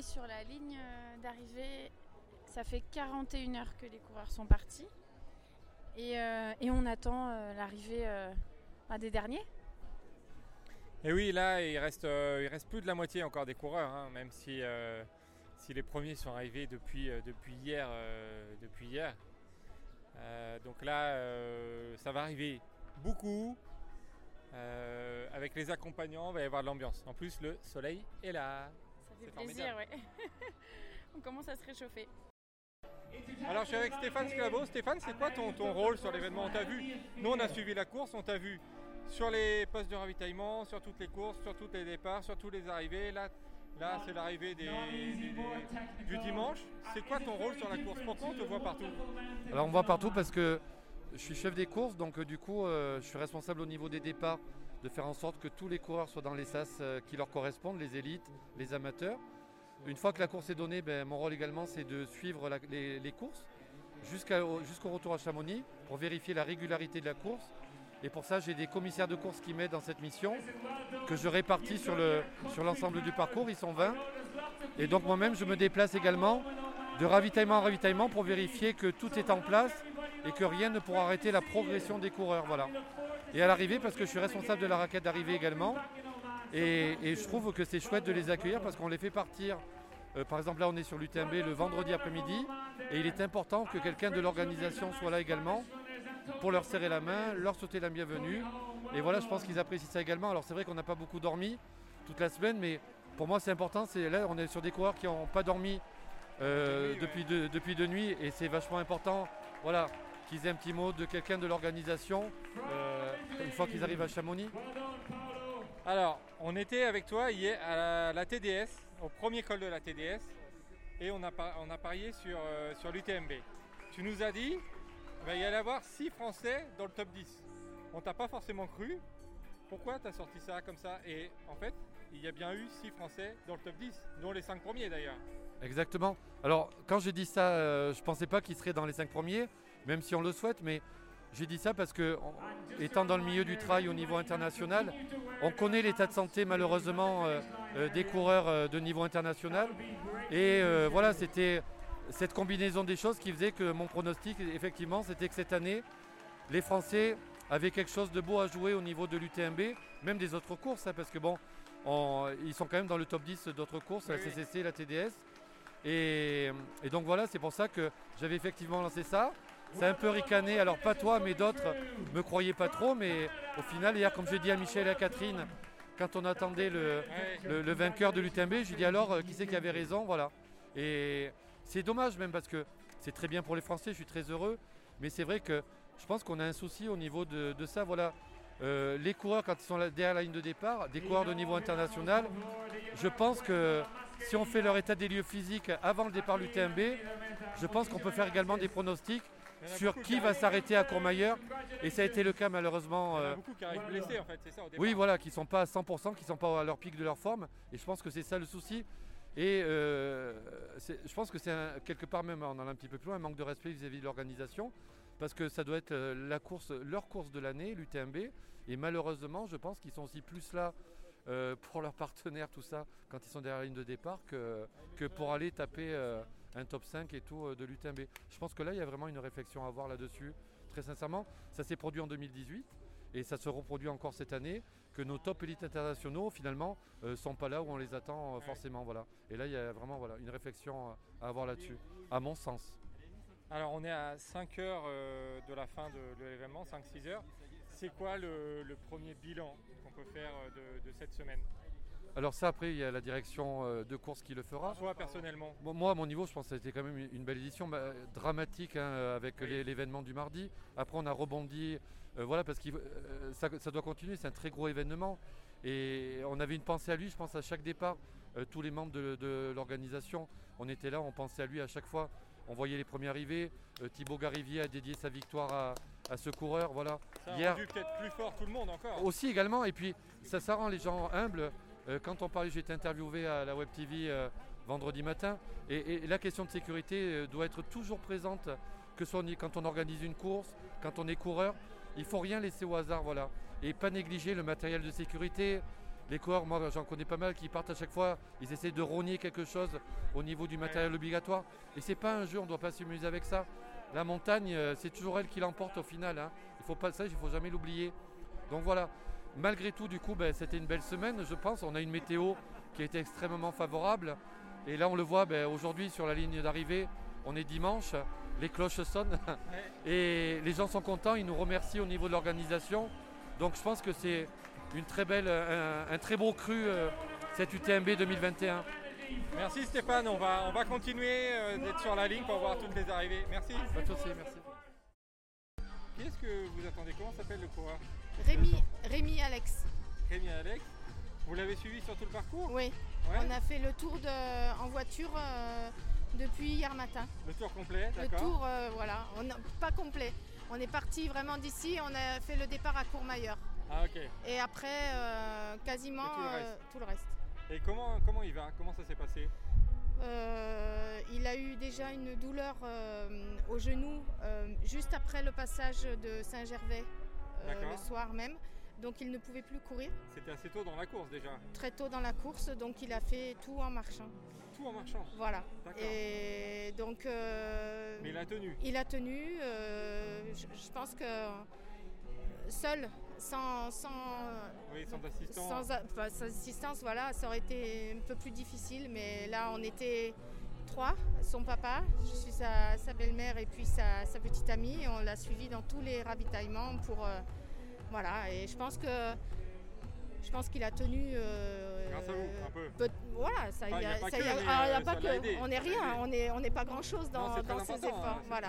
Sur la ligne euh, d'arrivée. Ça fait 41 heures que les coureurs sont partis. Et, euh, on attend euh, l'arrivée bah, des derniers. Et oui, là, il reste, il reste plus de la moitié encore des coureurs, hein, même si, si les premiers sont arrivés depuis, depuis hier. depuis hier. Donc là, ça va arriver beaucoup. Avec les accompagnants, il va y avoir de l'ambiance. En plus, le soleil est là. Fait plaisir, formidable. ouais. <laughs> on commence à se réchauffer. Alors je suis avec Stéphane Sclavo. Stéphane, c'est quoi ton, ton rôle sur l'événement? On t'a vu, nous on a suivi la course, on t'a vu sur les postes de ravitaillement, sur toutes les courses, sur tous les départs, sur tous les arrivées. Là, là c'est l'arrivée des- des- des- du dimanche. C'est quoi ton rôle sur la course? Pourquoi on te voit partout? Alors on me voit partout parce que je suis chef des courses, donc euh, du coup euh, je suis responsable au niveau des départs de faire en sorte que tous les coureurs soient dans les sas euh, qui leur correspondent, les élites, les amateurs. Une fois que la course est donnée, ben, mon rôle également c'est de suivre les, courses jusqu'au retour à Chamonix pour vérifier la régularité de la course. Et pour ça j'ai des commissaires de course qui m'aident dans cette mission que je répartis sur l'ensemble du parcours, ils sont 20. Et donc moi-même je me déplace également de ravitaillement en ravitaillement pour vérifier que tout est en place et que rien ne pourra arrêter la progression des coureurs. Voilà. Et à l'arrivée, parce que je suis responsable de la raquette d'arrivée également, et, et je trouve que c'est chouette de les accueillir parce qu'on les fait partir. euh, par exemple, là, on est sur l'UTMB le vendredi après-midi, et il est important que quelqu'un de l'organisation soit là également pour leur serrer la main, leur souhaiter la bienvenue. Et voilà, je pense qu'ils apprécient ça également. Alors c'est vrai qu'on n'a pas beaucoup dormi toute la semaine, mais pour moi c'est important. C'est là, on est sur des coureurs qui n'ont pas dormi euh, depuis, deux, depuis deux nuits, et c'est vachement important. Voilà, qu'ils aient un petit mot de quelqu'un de l'organisation euh, une fois qu'ils arrivent à Chamonix. Alors, on était avec toi hier à la, TDS, au premier col de la TDS, et on a, par- on a parié sur, euh, sur l'UTMB. tu nous as dit qu'il y allait avoir 6 Français dans le top 10. On t'a pas forcément cru. Pourquoi tu as sorti ça comme ça? Et en fait, il y a bien eu 6 Français dans le top 10, dont les 5 premiers d'ailleurs. Exactement. Alors, quand j'ai dit ça, euh, je pensais pas qu'il serait dans les 5 premiers, même si on le souhaite, mais j'ai dit ça parce que, étant dans le milieu du trail au niveau international, on connaît l'état de santé malheureusement euh, euh, des coureurs euh, de niveau international. Et voilà, c'était cette combinaison des choses qui faisait que mon pronostic, effectivement, c'était que cette année, les Français avaient quelque chose de beau à jouer au niveau de l'UTMB, même des autres courses, hein, parce que bon, on- ils sont quand même dans le top 10 d'autres courses, la. CCC, la TDS. Et, et donc voilà, c'est pour ça que j'avais effectivement lancé ça. C'est un peu ricané, alors pas toi, mais d'autres me croyaient pas trop, mais au final, hier, comme je dit à Michel et à Catherine, quand on attendait le, le- vainqueur de l'UTMB, j'ai dit alors, euh, qui c'est qui avait raison, voilà. Et c'est dommage même parce que c'est très bien pour les Français, je suis très heureux, mais c'est vrai que je pense qu'on a un souci au niveau de, de ça, voilà. Euh, les coureurs, quand ils sont derrière la ligne de départ, des coureurs de niveau international, je pense que si on fait leur état des lieux physiques avant le départ de l'UTMB, je pense qu'on peut faire également des pronostics sur qui va s'arrêter à Courmayeur. Et ça a été le cas malheureusement. Il y en a euh, beaucoup qui arrivent blessés en fait, c'est ça au départ. oui, voilà, qui sont pas à 100%, qui sont pas à leur pic de leur forme. Et je pense que c'est ça le souci. Et euh, je pense que c'est quelque part même, on en a un petit peu plus loin, un manque de respect vis-à-vis de l'organisation. Parce que ça doit être euh, la course, leur course de l'année, l'UTMB. Et malheureusement, je pense qu'ils sont aussi plus là euh, pour leurs <laughs> partenaires, tout ça, quand ils sont derrière la ligne de départ, que, que pour aller taper euh, un top 5 et tout euh, de l'UTMB. Je pense que là, il y a vraiment une réflexion à avoir là-dessus. Très sincèrement, ça s'est produit en 2018 et ça se reproduit encore cette année, que nos top élites internationaux finalement ne sont pas là où on les attend euh, forcément. Voilà. Et là il y a vraiment voilà, une réflexion euh, à avoir là-dessus, à mon sens. Alors on est à 5 heures euh, de la fin de, de l'événement, 5-6 heures. C'est quoi le, le premier bilan qu'on peut faire euh, de, de cette semaine? Alors ça après il y a la direction euh, de course qui le fera. Toi personnellement Bon, moi à mon niveau je pense que ça a été quand même une- belle édition, bah, dramatique hein, avec l'événement du mardi. Après on a rebondi, euh, voilà parce que ça, ça doit continuer, c'est un très gros événement. Et on avait une pensée à lui, je pense à chaque départ, euh, tous les membres de, de l'organisation, on était là, on pensait à lui à chaque fois. On voyait les premiers arrivés, euh, Thibaut Garivier a dédié sa victoire à, à ce coureur, voilà. Ça a Hier, rendu peut-être plus fort tout le monde encore. aussi également, et puis ça, ça rend les gens humbles. Euh, quand on parlait, j'ai été interviewé à la Web TV euh, vendredi matin, et, la question de sécurité euh, doit être toujours présente, que soit quand on organise une course, quand on est coureur, il faut rien laisser au hasard, voilà. Et pas négliger le matériel de sécurité. Les coureurs, moi j'en connais pas mal qui partent à chaque fois, ils essaient de rogner quelque chose au niveau du matériel obligatoire. Et c'est pas un jeu, on ne doit pas s'amuser avec ça. La montagne, c'est toujours elle qui l'emporte au final. hein. Il faut pas ça, il faut jamais l'oublier. Donc voilà, malgré tout, du coup, ben, c'était une belle semaine, je pense. On a une météo qui a été extrêmement favorable. Et là, on le voit ben, aujourd'hui sur la ligne d'arrivée. On est dimanche, les cloches sonnent et les gens sont contents. Ils nous remercient au niveau de l'organisation. Donc je pense que c'est une très belle, un, un très beau cru euh, cette UTMB 2021. Merci Stéphane, on va, on va continuer euh, d'être sur la ligne pour voir toutes les arrivées. Merci. Pas de souci, merci. Qui est-ce que vous attendez? Comment s'appelle le coureur? Rémi, Rémi Alex. Rémi Alex. Vous l'avez suivi sur tout le parcours Oui. Ouais. On a fait le tour de, en voiture euh, depuis hier matin. Le tour complet, Le tour, euh, voilà, on a- pas complet. On est parti vraiment d'ici, on a fait le départ à Courmayeur. Ah ok. Et après, euh, quasiment tout le reste. tout le reste. Et comment, comment il va? Comment ça s'est passé? Il a eu déjà une douleur au genou juste après le passage de Saint-Gervais. Le soir même. Donc il ne pouvait plus courir C'était assez tôt dans la course déjà. très tôt dans la course, donc il a fait tout en marchant. Tout en marchant Voilà. Et donc. euh, Mais il a tenu. Il a tenu. euh, je, je pense que seul, sans, sans, Oui, sans assistance. sans, enfin, sans assistance, voilà, ça aurait été un peu plus difficile. Mais là, on était trois, son papa, je suis sa, sa belle-mère et puis sa, sa petite amie. Et on l'a suivi dans tous les ravitaillements pour. euh, voilà, et je pense que. Je pense qu'il a tenu. euh, Grâce à vous, un peu. voilà, ça Enfin, y y a a, pas que, y a- mais, alors, y a euh, pas que, on n'est rien, on n'est on pas grand chose Non, dans, dans important, hein, efforts. voilà.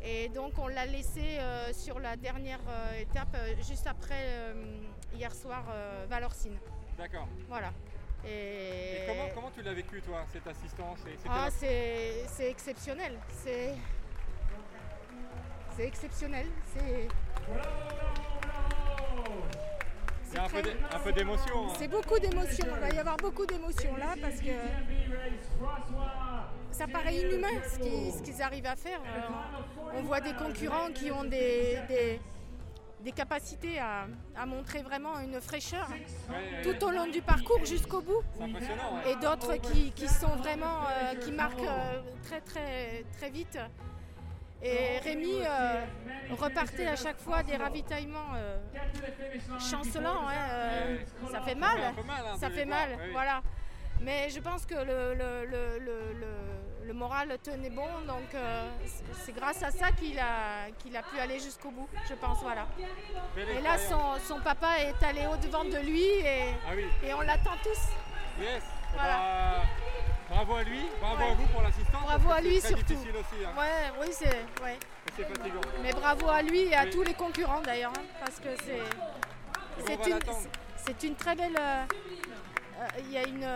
Et donc on l'a laissé euh, sur la dernière étape, juste après hier soir, Valorcine. D'accord. Voilà. Et, Et comment, comment tu l'as vécu toi, cette assistance et Ah, c'est c'est exceptionnel. C'est c'est exceptionnel. C'est Il y a un peu un peu d'émotion. hein. c'est beaucoup d'émotions. Il va y avoir beaucoup d'émotions là parce que ça paraît inhumain ce qu'ils, ce qu'ils arrivent à faire. Euh, on voit des concurrents qui ont des, des, des capacités à, à montrer vraiment une fraîcheur tout au long du parcours jusqu'au bout. Ouais. Et d'autres qui, qui sont vraiment, euh, qui marquent euh, très très très vite. Et Rémi euh, repartait à chaque fois des ravitaillements chancelants. hein, ça fait mal, hein, ça fait mal, oui. voilà. Mais je pense que le, le- le- le- le- moral tenait bon, donc euh, c'est- grâce à ça qu'il a, qu'il a pu aller jusqu'au bout, je pense, voilà. Belle Et là, son, son papa est allé au-devant de lui et, Ah oui. et on l'attend tous. Yes. Voilà. Bah, bravo à lui, bravo Ouais. à vous pour l'assistance. Bravo à lui c'est très surtout. difficile aussi. hein. Ouais, oui, c'est. Ouais. Fatigant. Mais bravo à lui et à Oui. tous les concurrents d'ailleurs, hein, parce que c'est. C'est une, une très belle. euh, euh, Il y a une.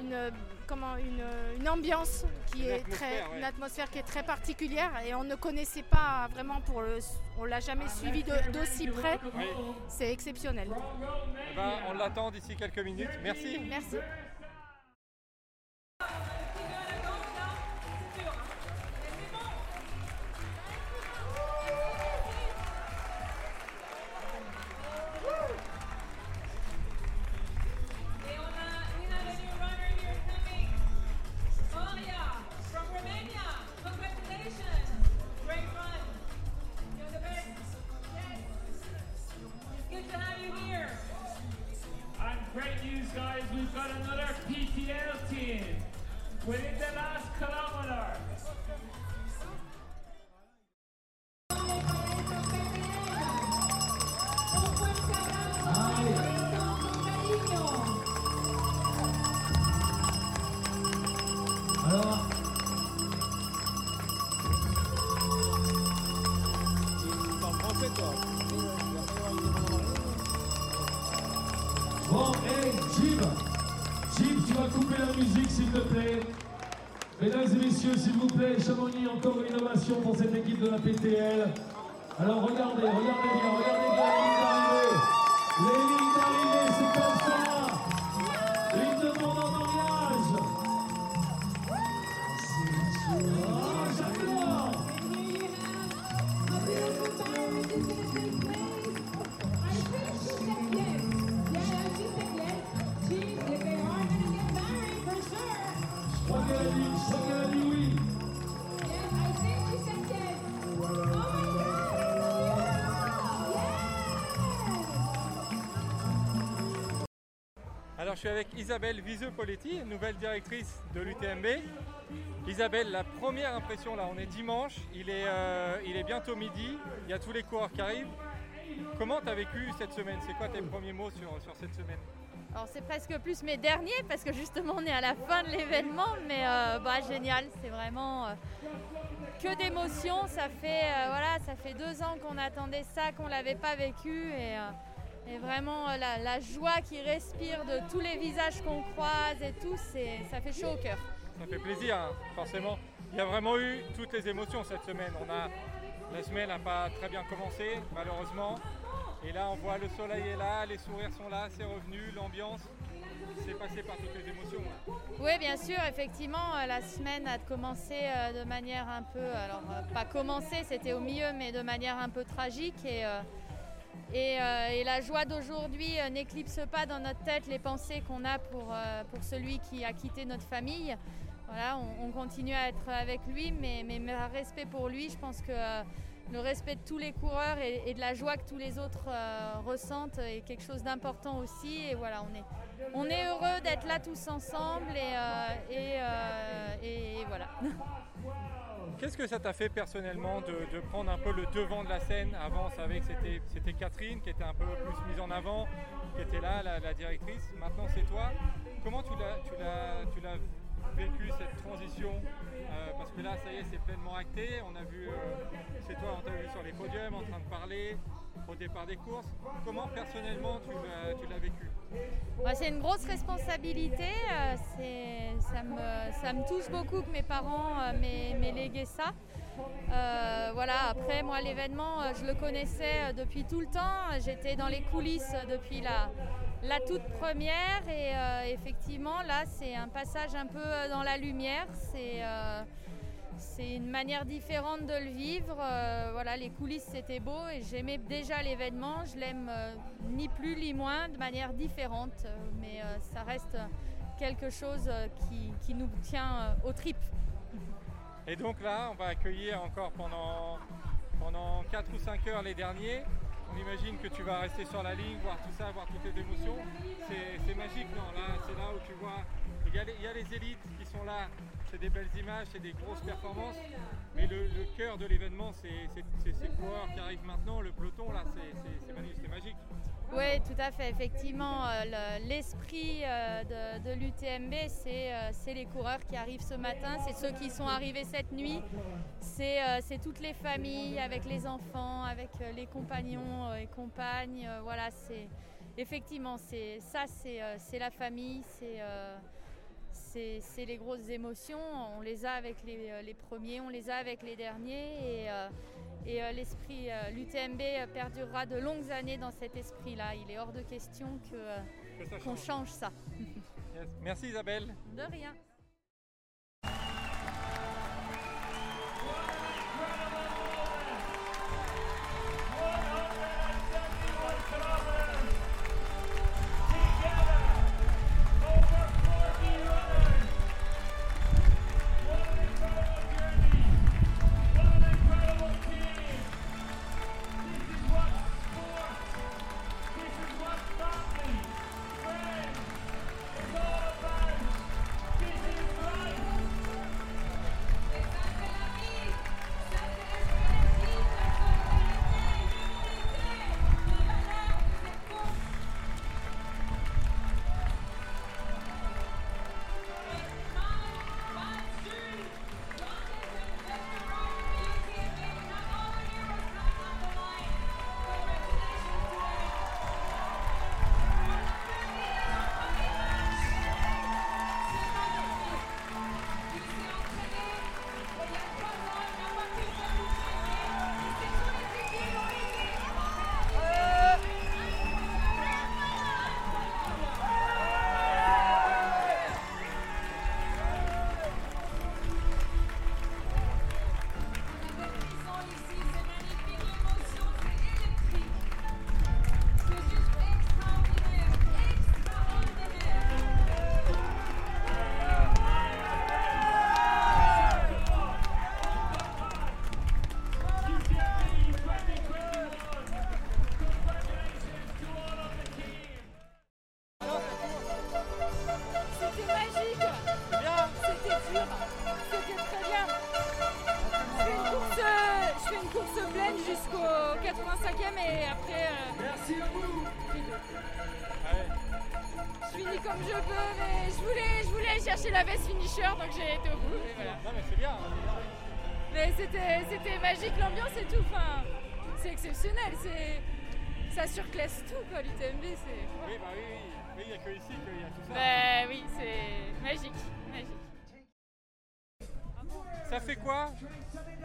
une comment une, une ambiance qui Une est très ouais. une atmosphère qui est très particulière et on ne connaissait pas vraiment pour le on l'a jamais suivi de- d'aussi près Oui. c'est exceptionnel Eh ben, on l'attend d'ici quelques minutes. Merci. merci Isabelle Viseux-Poletti, nouvelle directrice de l'UTMB. Isabelle, la première impression là, on est dimanche, il est, euh, il est bientôt midi, il y a tous les coureurs qui arrivent. Comment tu vécu cette semaine? C'est quoi tes premiers mots sur, cette semaine? Alors c'est presque plus mes derniers parce que justement on est à la fin de l'événement, mais euh, bah, génial, c'est vraiment euh, que d'émotions. Ça fait voilà, ça fait deux ans qu'on attendait ça, qu'on l'avait pas vécu et vraiment euh, la, la joie qui respire de tous les visages qu'on croise et tout, ça fait chaud au cœur. Ça fait plaisir, hein, forcément. Il y a vraiment eu toutes les émotions cette semaine. On a, la semaine n'a pas très bien commencé, malheureusement. Et là, on voit le soleil est là, les sourires sont là, c'est revenu, l'ambiance. C'est passé par toutes les émotions. là. Oui, bien sûr, effectivement, euh, la semaine a commencé euh, de manière un peu, alors pas commencé, c'était au milieu, mais de manière un peu tragique. Et, et, euh, et la joie d'aujourd'hui euh, n'éclipse pas dans notre tête les pensées qu'on a pour, euh, pour celui qui a quitté notre famille. Voilà, on, on continue à être avec lui, mais, mais, respect pour lui, je pense que le respect de tous les coureurs et, de la joie que tous les autres ressentent est quelque chose d'important aussi. Et voilà, on est, on est heureux d'être là tous ensemble et, et voilà. <laughs> Qu'est-ce que ça t'a fait personnellement de, prendre un peu le devant de la scène Avant, que c'était- c'était Catherine qui était un peu plus mise en avant, qui était là, la, directrice. Maintenant, c'est toi. Comment tu l'as vécu cette transition Euh, Parce que là, ça y est, c'est pleinement acté. On a vu, euh, c'est toi, on t'a vu sur les podiums en train de parler. Au départ des courses. Comment personnellement tu l'as, vécu? Bah, c'est une grosse responsabilité. euh, ça, me, touche beaucoup que mes parents euh, m'aient, légué ça. Euh, voilà, après, moi, l'événement, je le connaissais depuis tout le temps. J'étais dans les coulisses depuis la, toute première. Et effectivement, là, c'est un passage un peu dans la lumière. C'est. C'est une manière différente de le vivre. Euh, voilà, les coulisses c'était beau et j'aimais déjà l'événement. Je l'aime euh, ni plus ni moins de manière différente, euh, mais ça reste quelque chose qui, nous tient aux tripes. <laughs> Et donc là, on va accueillir encore pendant, pendant 4 ou 5 heures les derniers. On imagine que tu vas rester sur la ligne, voir tout ça, voir toutes les émotions. C'est magique, non? Là, c'est là où tu vois. Il y a les élites qui sont là, c'est des belles images, c'est des grosses performances. Mais le, cœur de l'événement, c'est ces coureurs qui arrivent maintenant, le peloton, là, c'est- magique. Oui, tout à fait. Effectivement, euh, le- l'esprit euh, de, l'UTMB, c'est euh, c'est les coureurs qui arrivent ce matin, c'est ceux qui sont arrivés cette nuit, c'est toutes les familles avec les enfants, avec les compagnons et compagnes. voilà, c'est effectivement, ça, c'est la famille, c'est c'est les grosses émotions. On les a avec les, euh, les premiers, on les a avec les derniers. Et, euh, et euh, l'esprit, euh, l'UTMB perdurera de longues années dans cet esprit-là. Il est hors de question qu'on change. change ça. Yes. Merci Isabelle. De rien.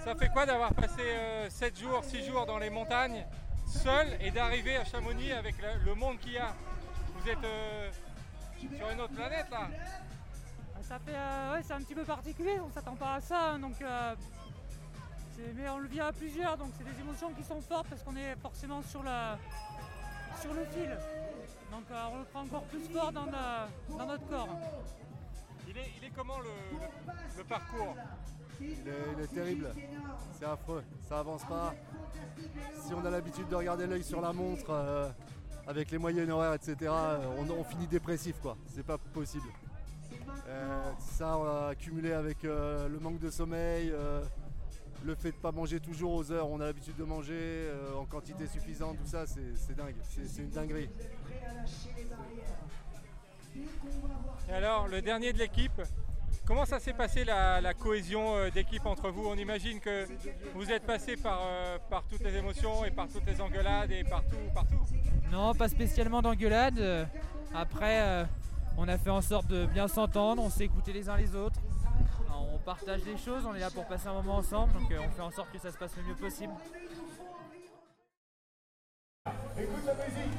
Ça fait quoi d'avoir passé 7 jours, 6 jours dans les montagnes, seul, et d'arriver à Chamonix avec le, le monde qu'il y a? Vous êtes euh, sur une autre planète là Ça fait, euh, ouais, c'est un petit peu particulier, on s'attend pas à ça, hein, donc euh, mais on le vit à plusieurs, donc c'est des émotions qui sont fortes parce qu'on est forcément sur, la, sur le fil. Donc euh, on le prend encore plus fort dans, la- dans notre corps. il est, il est comment le, le- le parcours? Il est, terrible, c'est affreux, ça avance pas. Si on a l'habitude de regarder l'œil sur la montre euh, avec les moyennes horaires, etc., euh, on, finit dépressif quoi, c'est pas possible. Euh, ça on a accumulé avec le manque de sommeil, le fait de pas manger toujours aux heures on a l'habitude de manger, en quantité suffisante, tout ça c'est dingue, c'est une dinguerie. Et alors, le dernier de l'équipe, Comment ça s'est passé la, la cohésion euh, d'équipe entre vous? On imagine que vous êtes passé par, euh, par toutes les émotions et par toutes les engueulades et partout, partout. Non, pas spécialement d'engueulade. Euh, Après, euh, on a fait en sorte de bien s'entendre, on s'est écoutés les uns les autres. On partage les choses, on est là pour passer un moment ensemble, donc euh, on fait en sorte que ça se passe le mieux possible. Écoute la musique.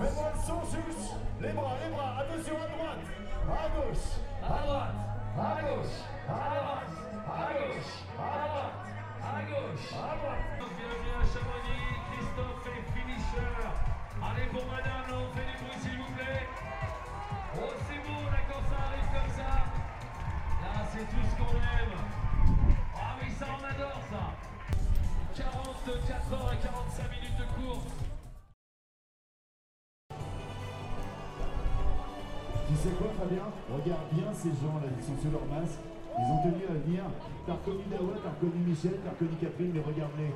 Mets-moi le son juste. Les bras, les bras. Attention à droite, à gauche, à gauche, à gauche, droite, à gauche, droite. Bienvenue à Chamonix, Christophe est finisher. Allez pour madame, on fait du bruit s'il vous plaît. Oh c'est beau là quand ça arrive comme ça. Là c'est tout ce qu'on aime. Ah oui ça on adore ça. 44 heures et 45 sais quoi, Fabien Regarde bien ces gens-là, ils sont sur leur masque. Ils ont tenu à venir. T'as reconnu Dawa, t'as reconnu Michel, t'as reconnu Catherine, mais regarde-les.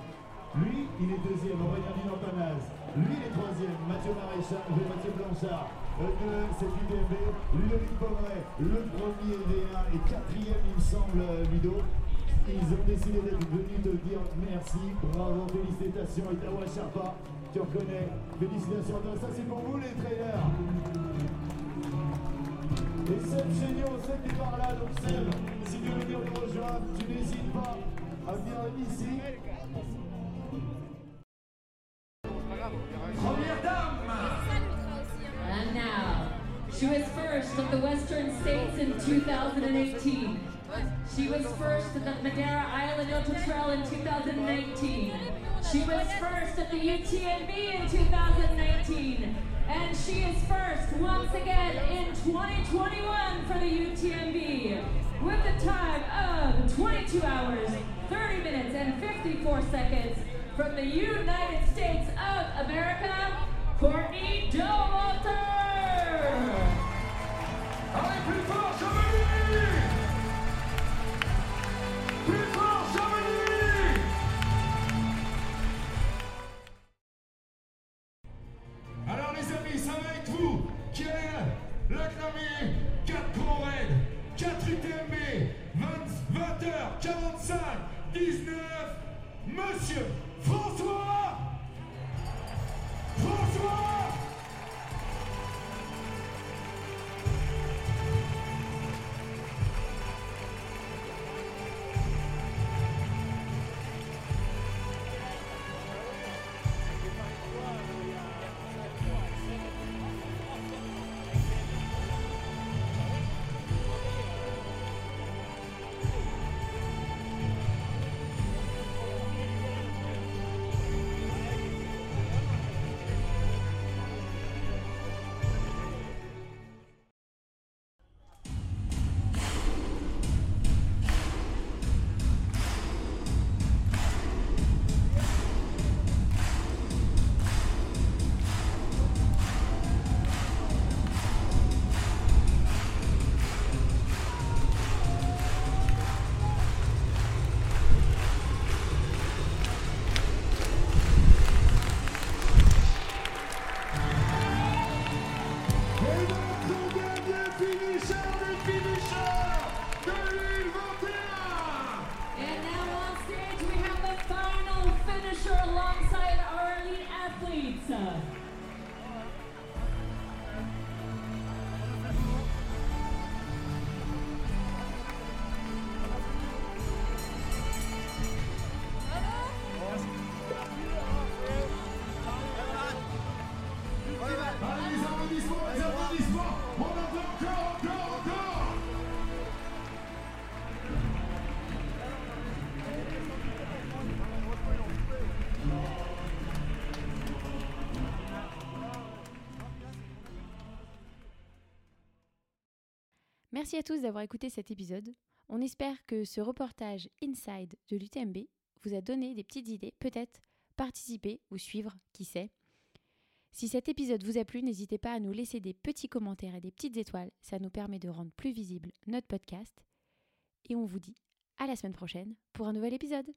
Lui, il est deuxième, Aurélien Villantanaz. Lui, il est troisième, Mathieu Maréchal, euh, Mathieu Blanchard. Euh, deux, c'est UDMB. Ludovic Pomeray, le premier V1 et quatrième, il me semble, euh, Ludo. Ils ont décidé d'être venus te dire merci, bravo, félicitations. Et Dawa Sharpa, tu reconnais. Félicitations à toi. Ça, c'est pour vous, les trailers. Et Seb là, donc si tu veux nous rejoindre, tu n'hésites pas à venir ici. Première dame And now, she was first of the Western States in 2018. She was first at the Madeira Island Ultra in 2019. She was first at the UTMB in 2019. And she is first once again in 2021 for the UTMB with a time of 22 hours, 30 minutes, and 54 seconds from the United States of America, Courtney Dauwalter. Allez, Merci à tous d'avoir écouté cet épisode. On espère que ce reportage inside de l'UTMB vous a donné des petites idées, peut-être participer ou suivre, qui sait. Si cet épisode vous a plu, n'hésitez pas à nous laisser des petits commentaires et des petites étoiles, ça nous permet de rendre plus visible notre podcast. Et on vous dit à la semaine prochaine pour un nouvel épisode.